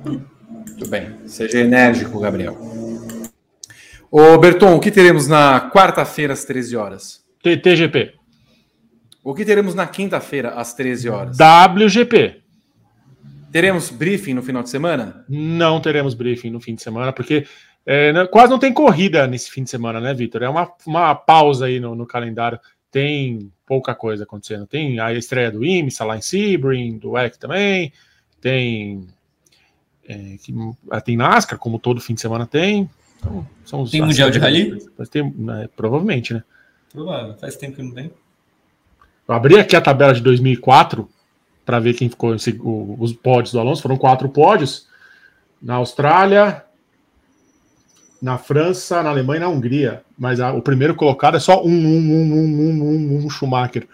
Muito bem. Seja enérgico, Gabriel. Ô, Berton, o que teremos na quarta-feira às 13 horas? TGP. O que teremos na quinta-feira às 13 horas? WGP. Teremos briefing no final de semana? Não teremos briefing no fim de semana, porque é, quase não tem corrida nesse fim de semana, né, Vitor? É uma, uma pausa aí no, no calendário. Tem pouca coisa acontecendo. Tem a estreia do IMSA lá em Sebring, do EC também. Tem. é, que- ah, tem NASCAR, como todo fim de semana tem. Então, são os- Tem Mundial de Rally? Vai ter, né, provavelmente, né? Provável, faz tempo que não tem. Eu abri aqui a tabela de 2004 para ver quem ficou os pódios do Alonso. Foram quatro pódios. Na Austrália, na França, na Alemanha e na Hungria. Mas a- o primeiro colocado é só um, um, um, um, um, um, um Schumacher.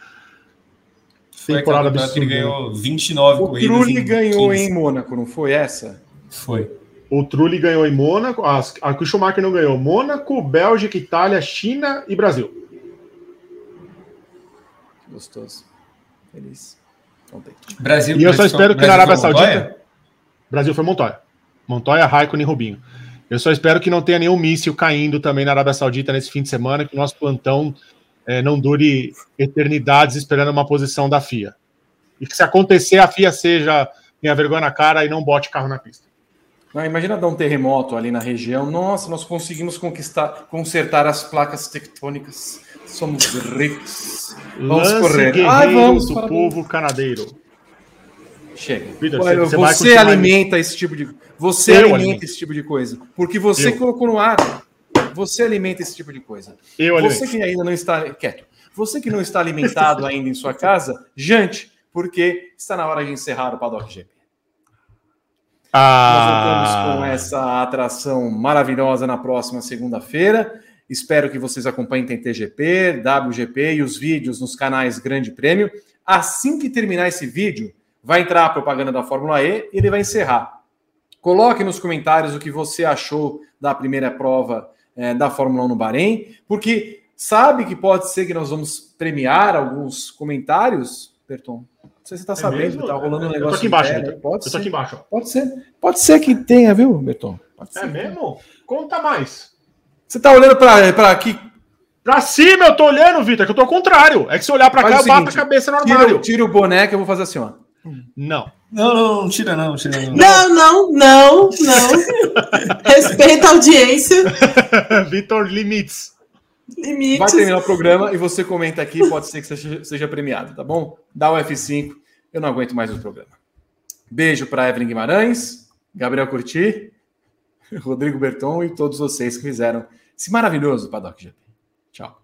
Foi Temporada que ele absurda. ganhou 29 O corridas. Trulli em ganhou 15. em Mônaco, não foi essa? Foi. O Trulli ganhou em Mônaco, a que o Schumacher não ganhou. Mônaco, Bélgica, Itália, China e Brasil. Gostoso. Feliz. Brasil. E eu só espero que na Brasil Arábia foi Montoya? Saudita. Brasil foi Montoya. Montoya, Raikkonen e Rubinho. Eu só espero que não tenha nenhum míssil caindo também na Arábia Saudita nesse fim de semana, que o nosso plantão eh, não dure eternidades esperando uma posição da FIA. E que se acontecer, a FIA seja tenha vergonha na cara e não bote carro na pista. Não, imagina dar um terremoto ali na região. Nossa, nós conseguimos conquistar, consertar as placas tectônicas. Somos ricos. Vamos Lance correr. guerreiro Ah, vamos, do parabéns. povo canadeiro. Chega. Vitor, Olha, você você alimenta esse tipo de você Eu alimenta alimento. esse tipo de coisa, porque você Eu. colocou no ar. Você alimenta esse tipo de coisa. Eu Você alimento. que ainda não está quieto. Você que não está alimentado ainda em sua casa, jante, porque está na hora de encerrar o Paddock GP. Nós voltamos com Ah, essa atração maravilhosa na próxima segunda-feira. Espero que vocês acompanhem TTGP, WGP e os vídeos nos canais Grande Prêmio. Assim que terminar esse vídeo, vai entrar a propaganda da Fórmula E e ele vai encerrar. Coloque nos comentários o que você achou da primeira prova eh, da Fórmula 1 no Bahrein, porque sabe que pode ser que nós vamos premiar alguns comentários, Berton? Não sei se você está sabendo mesmo? que tá rolando um Eu negócio aqui embaixo, interno. Vitor. Pode ser. aqui embaixo. Pode ser. Pode ser que tenha, viu, Berton? Pode É mesmo? Conta mais. Você tá olhando para aqui. Pra cima eu tô olhando, Vitor, que eu tô ao contrário. É que se olhar pra Faz cá, o eu bato seguinte, a cabeça no Tira, armário. tira o boneco, eu vou fazer assim, ó. Não. Não, não, não tira não, tira não. Não, não, não, não. Respeita a audiência. Vitor Limites. Vai Limites. terminar o programa e você comenta aqui, pode ser que seja, seja premiado, tá bom? Dá o F5, eu não aguento mais o programa. Beijo para Evelyn Guimarães, Gabriel Curti, Rodrigo Berton e todos vocês que fizeram esse maravilhoso Paddock GP. Tchau.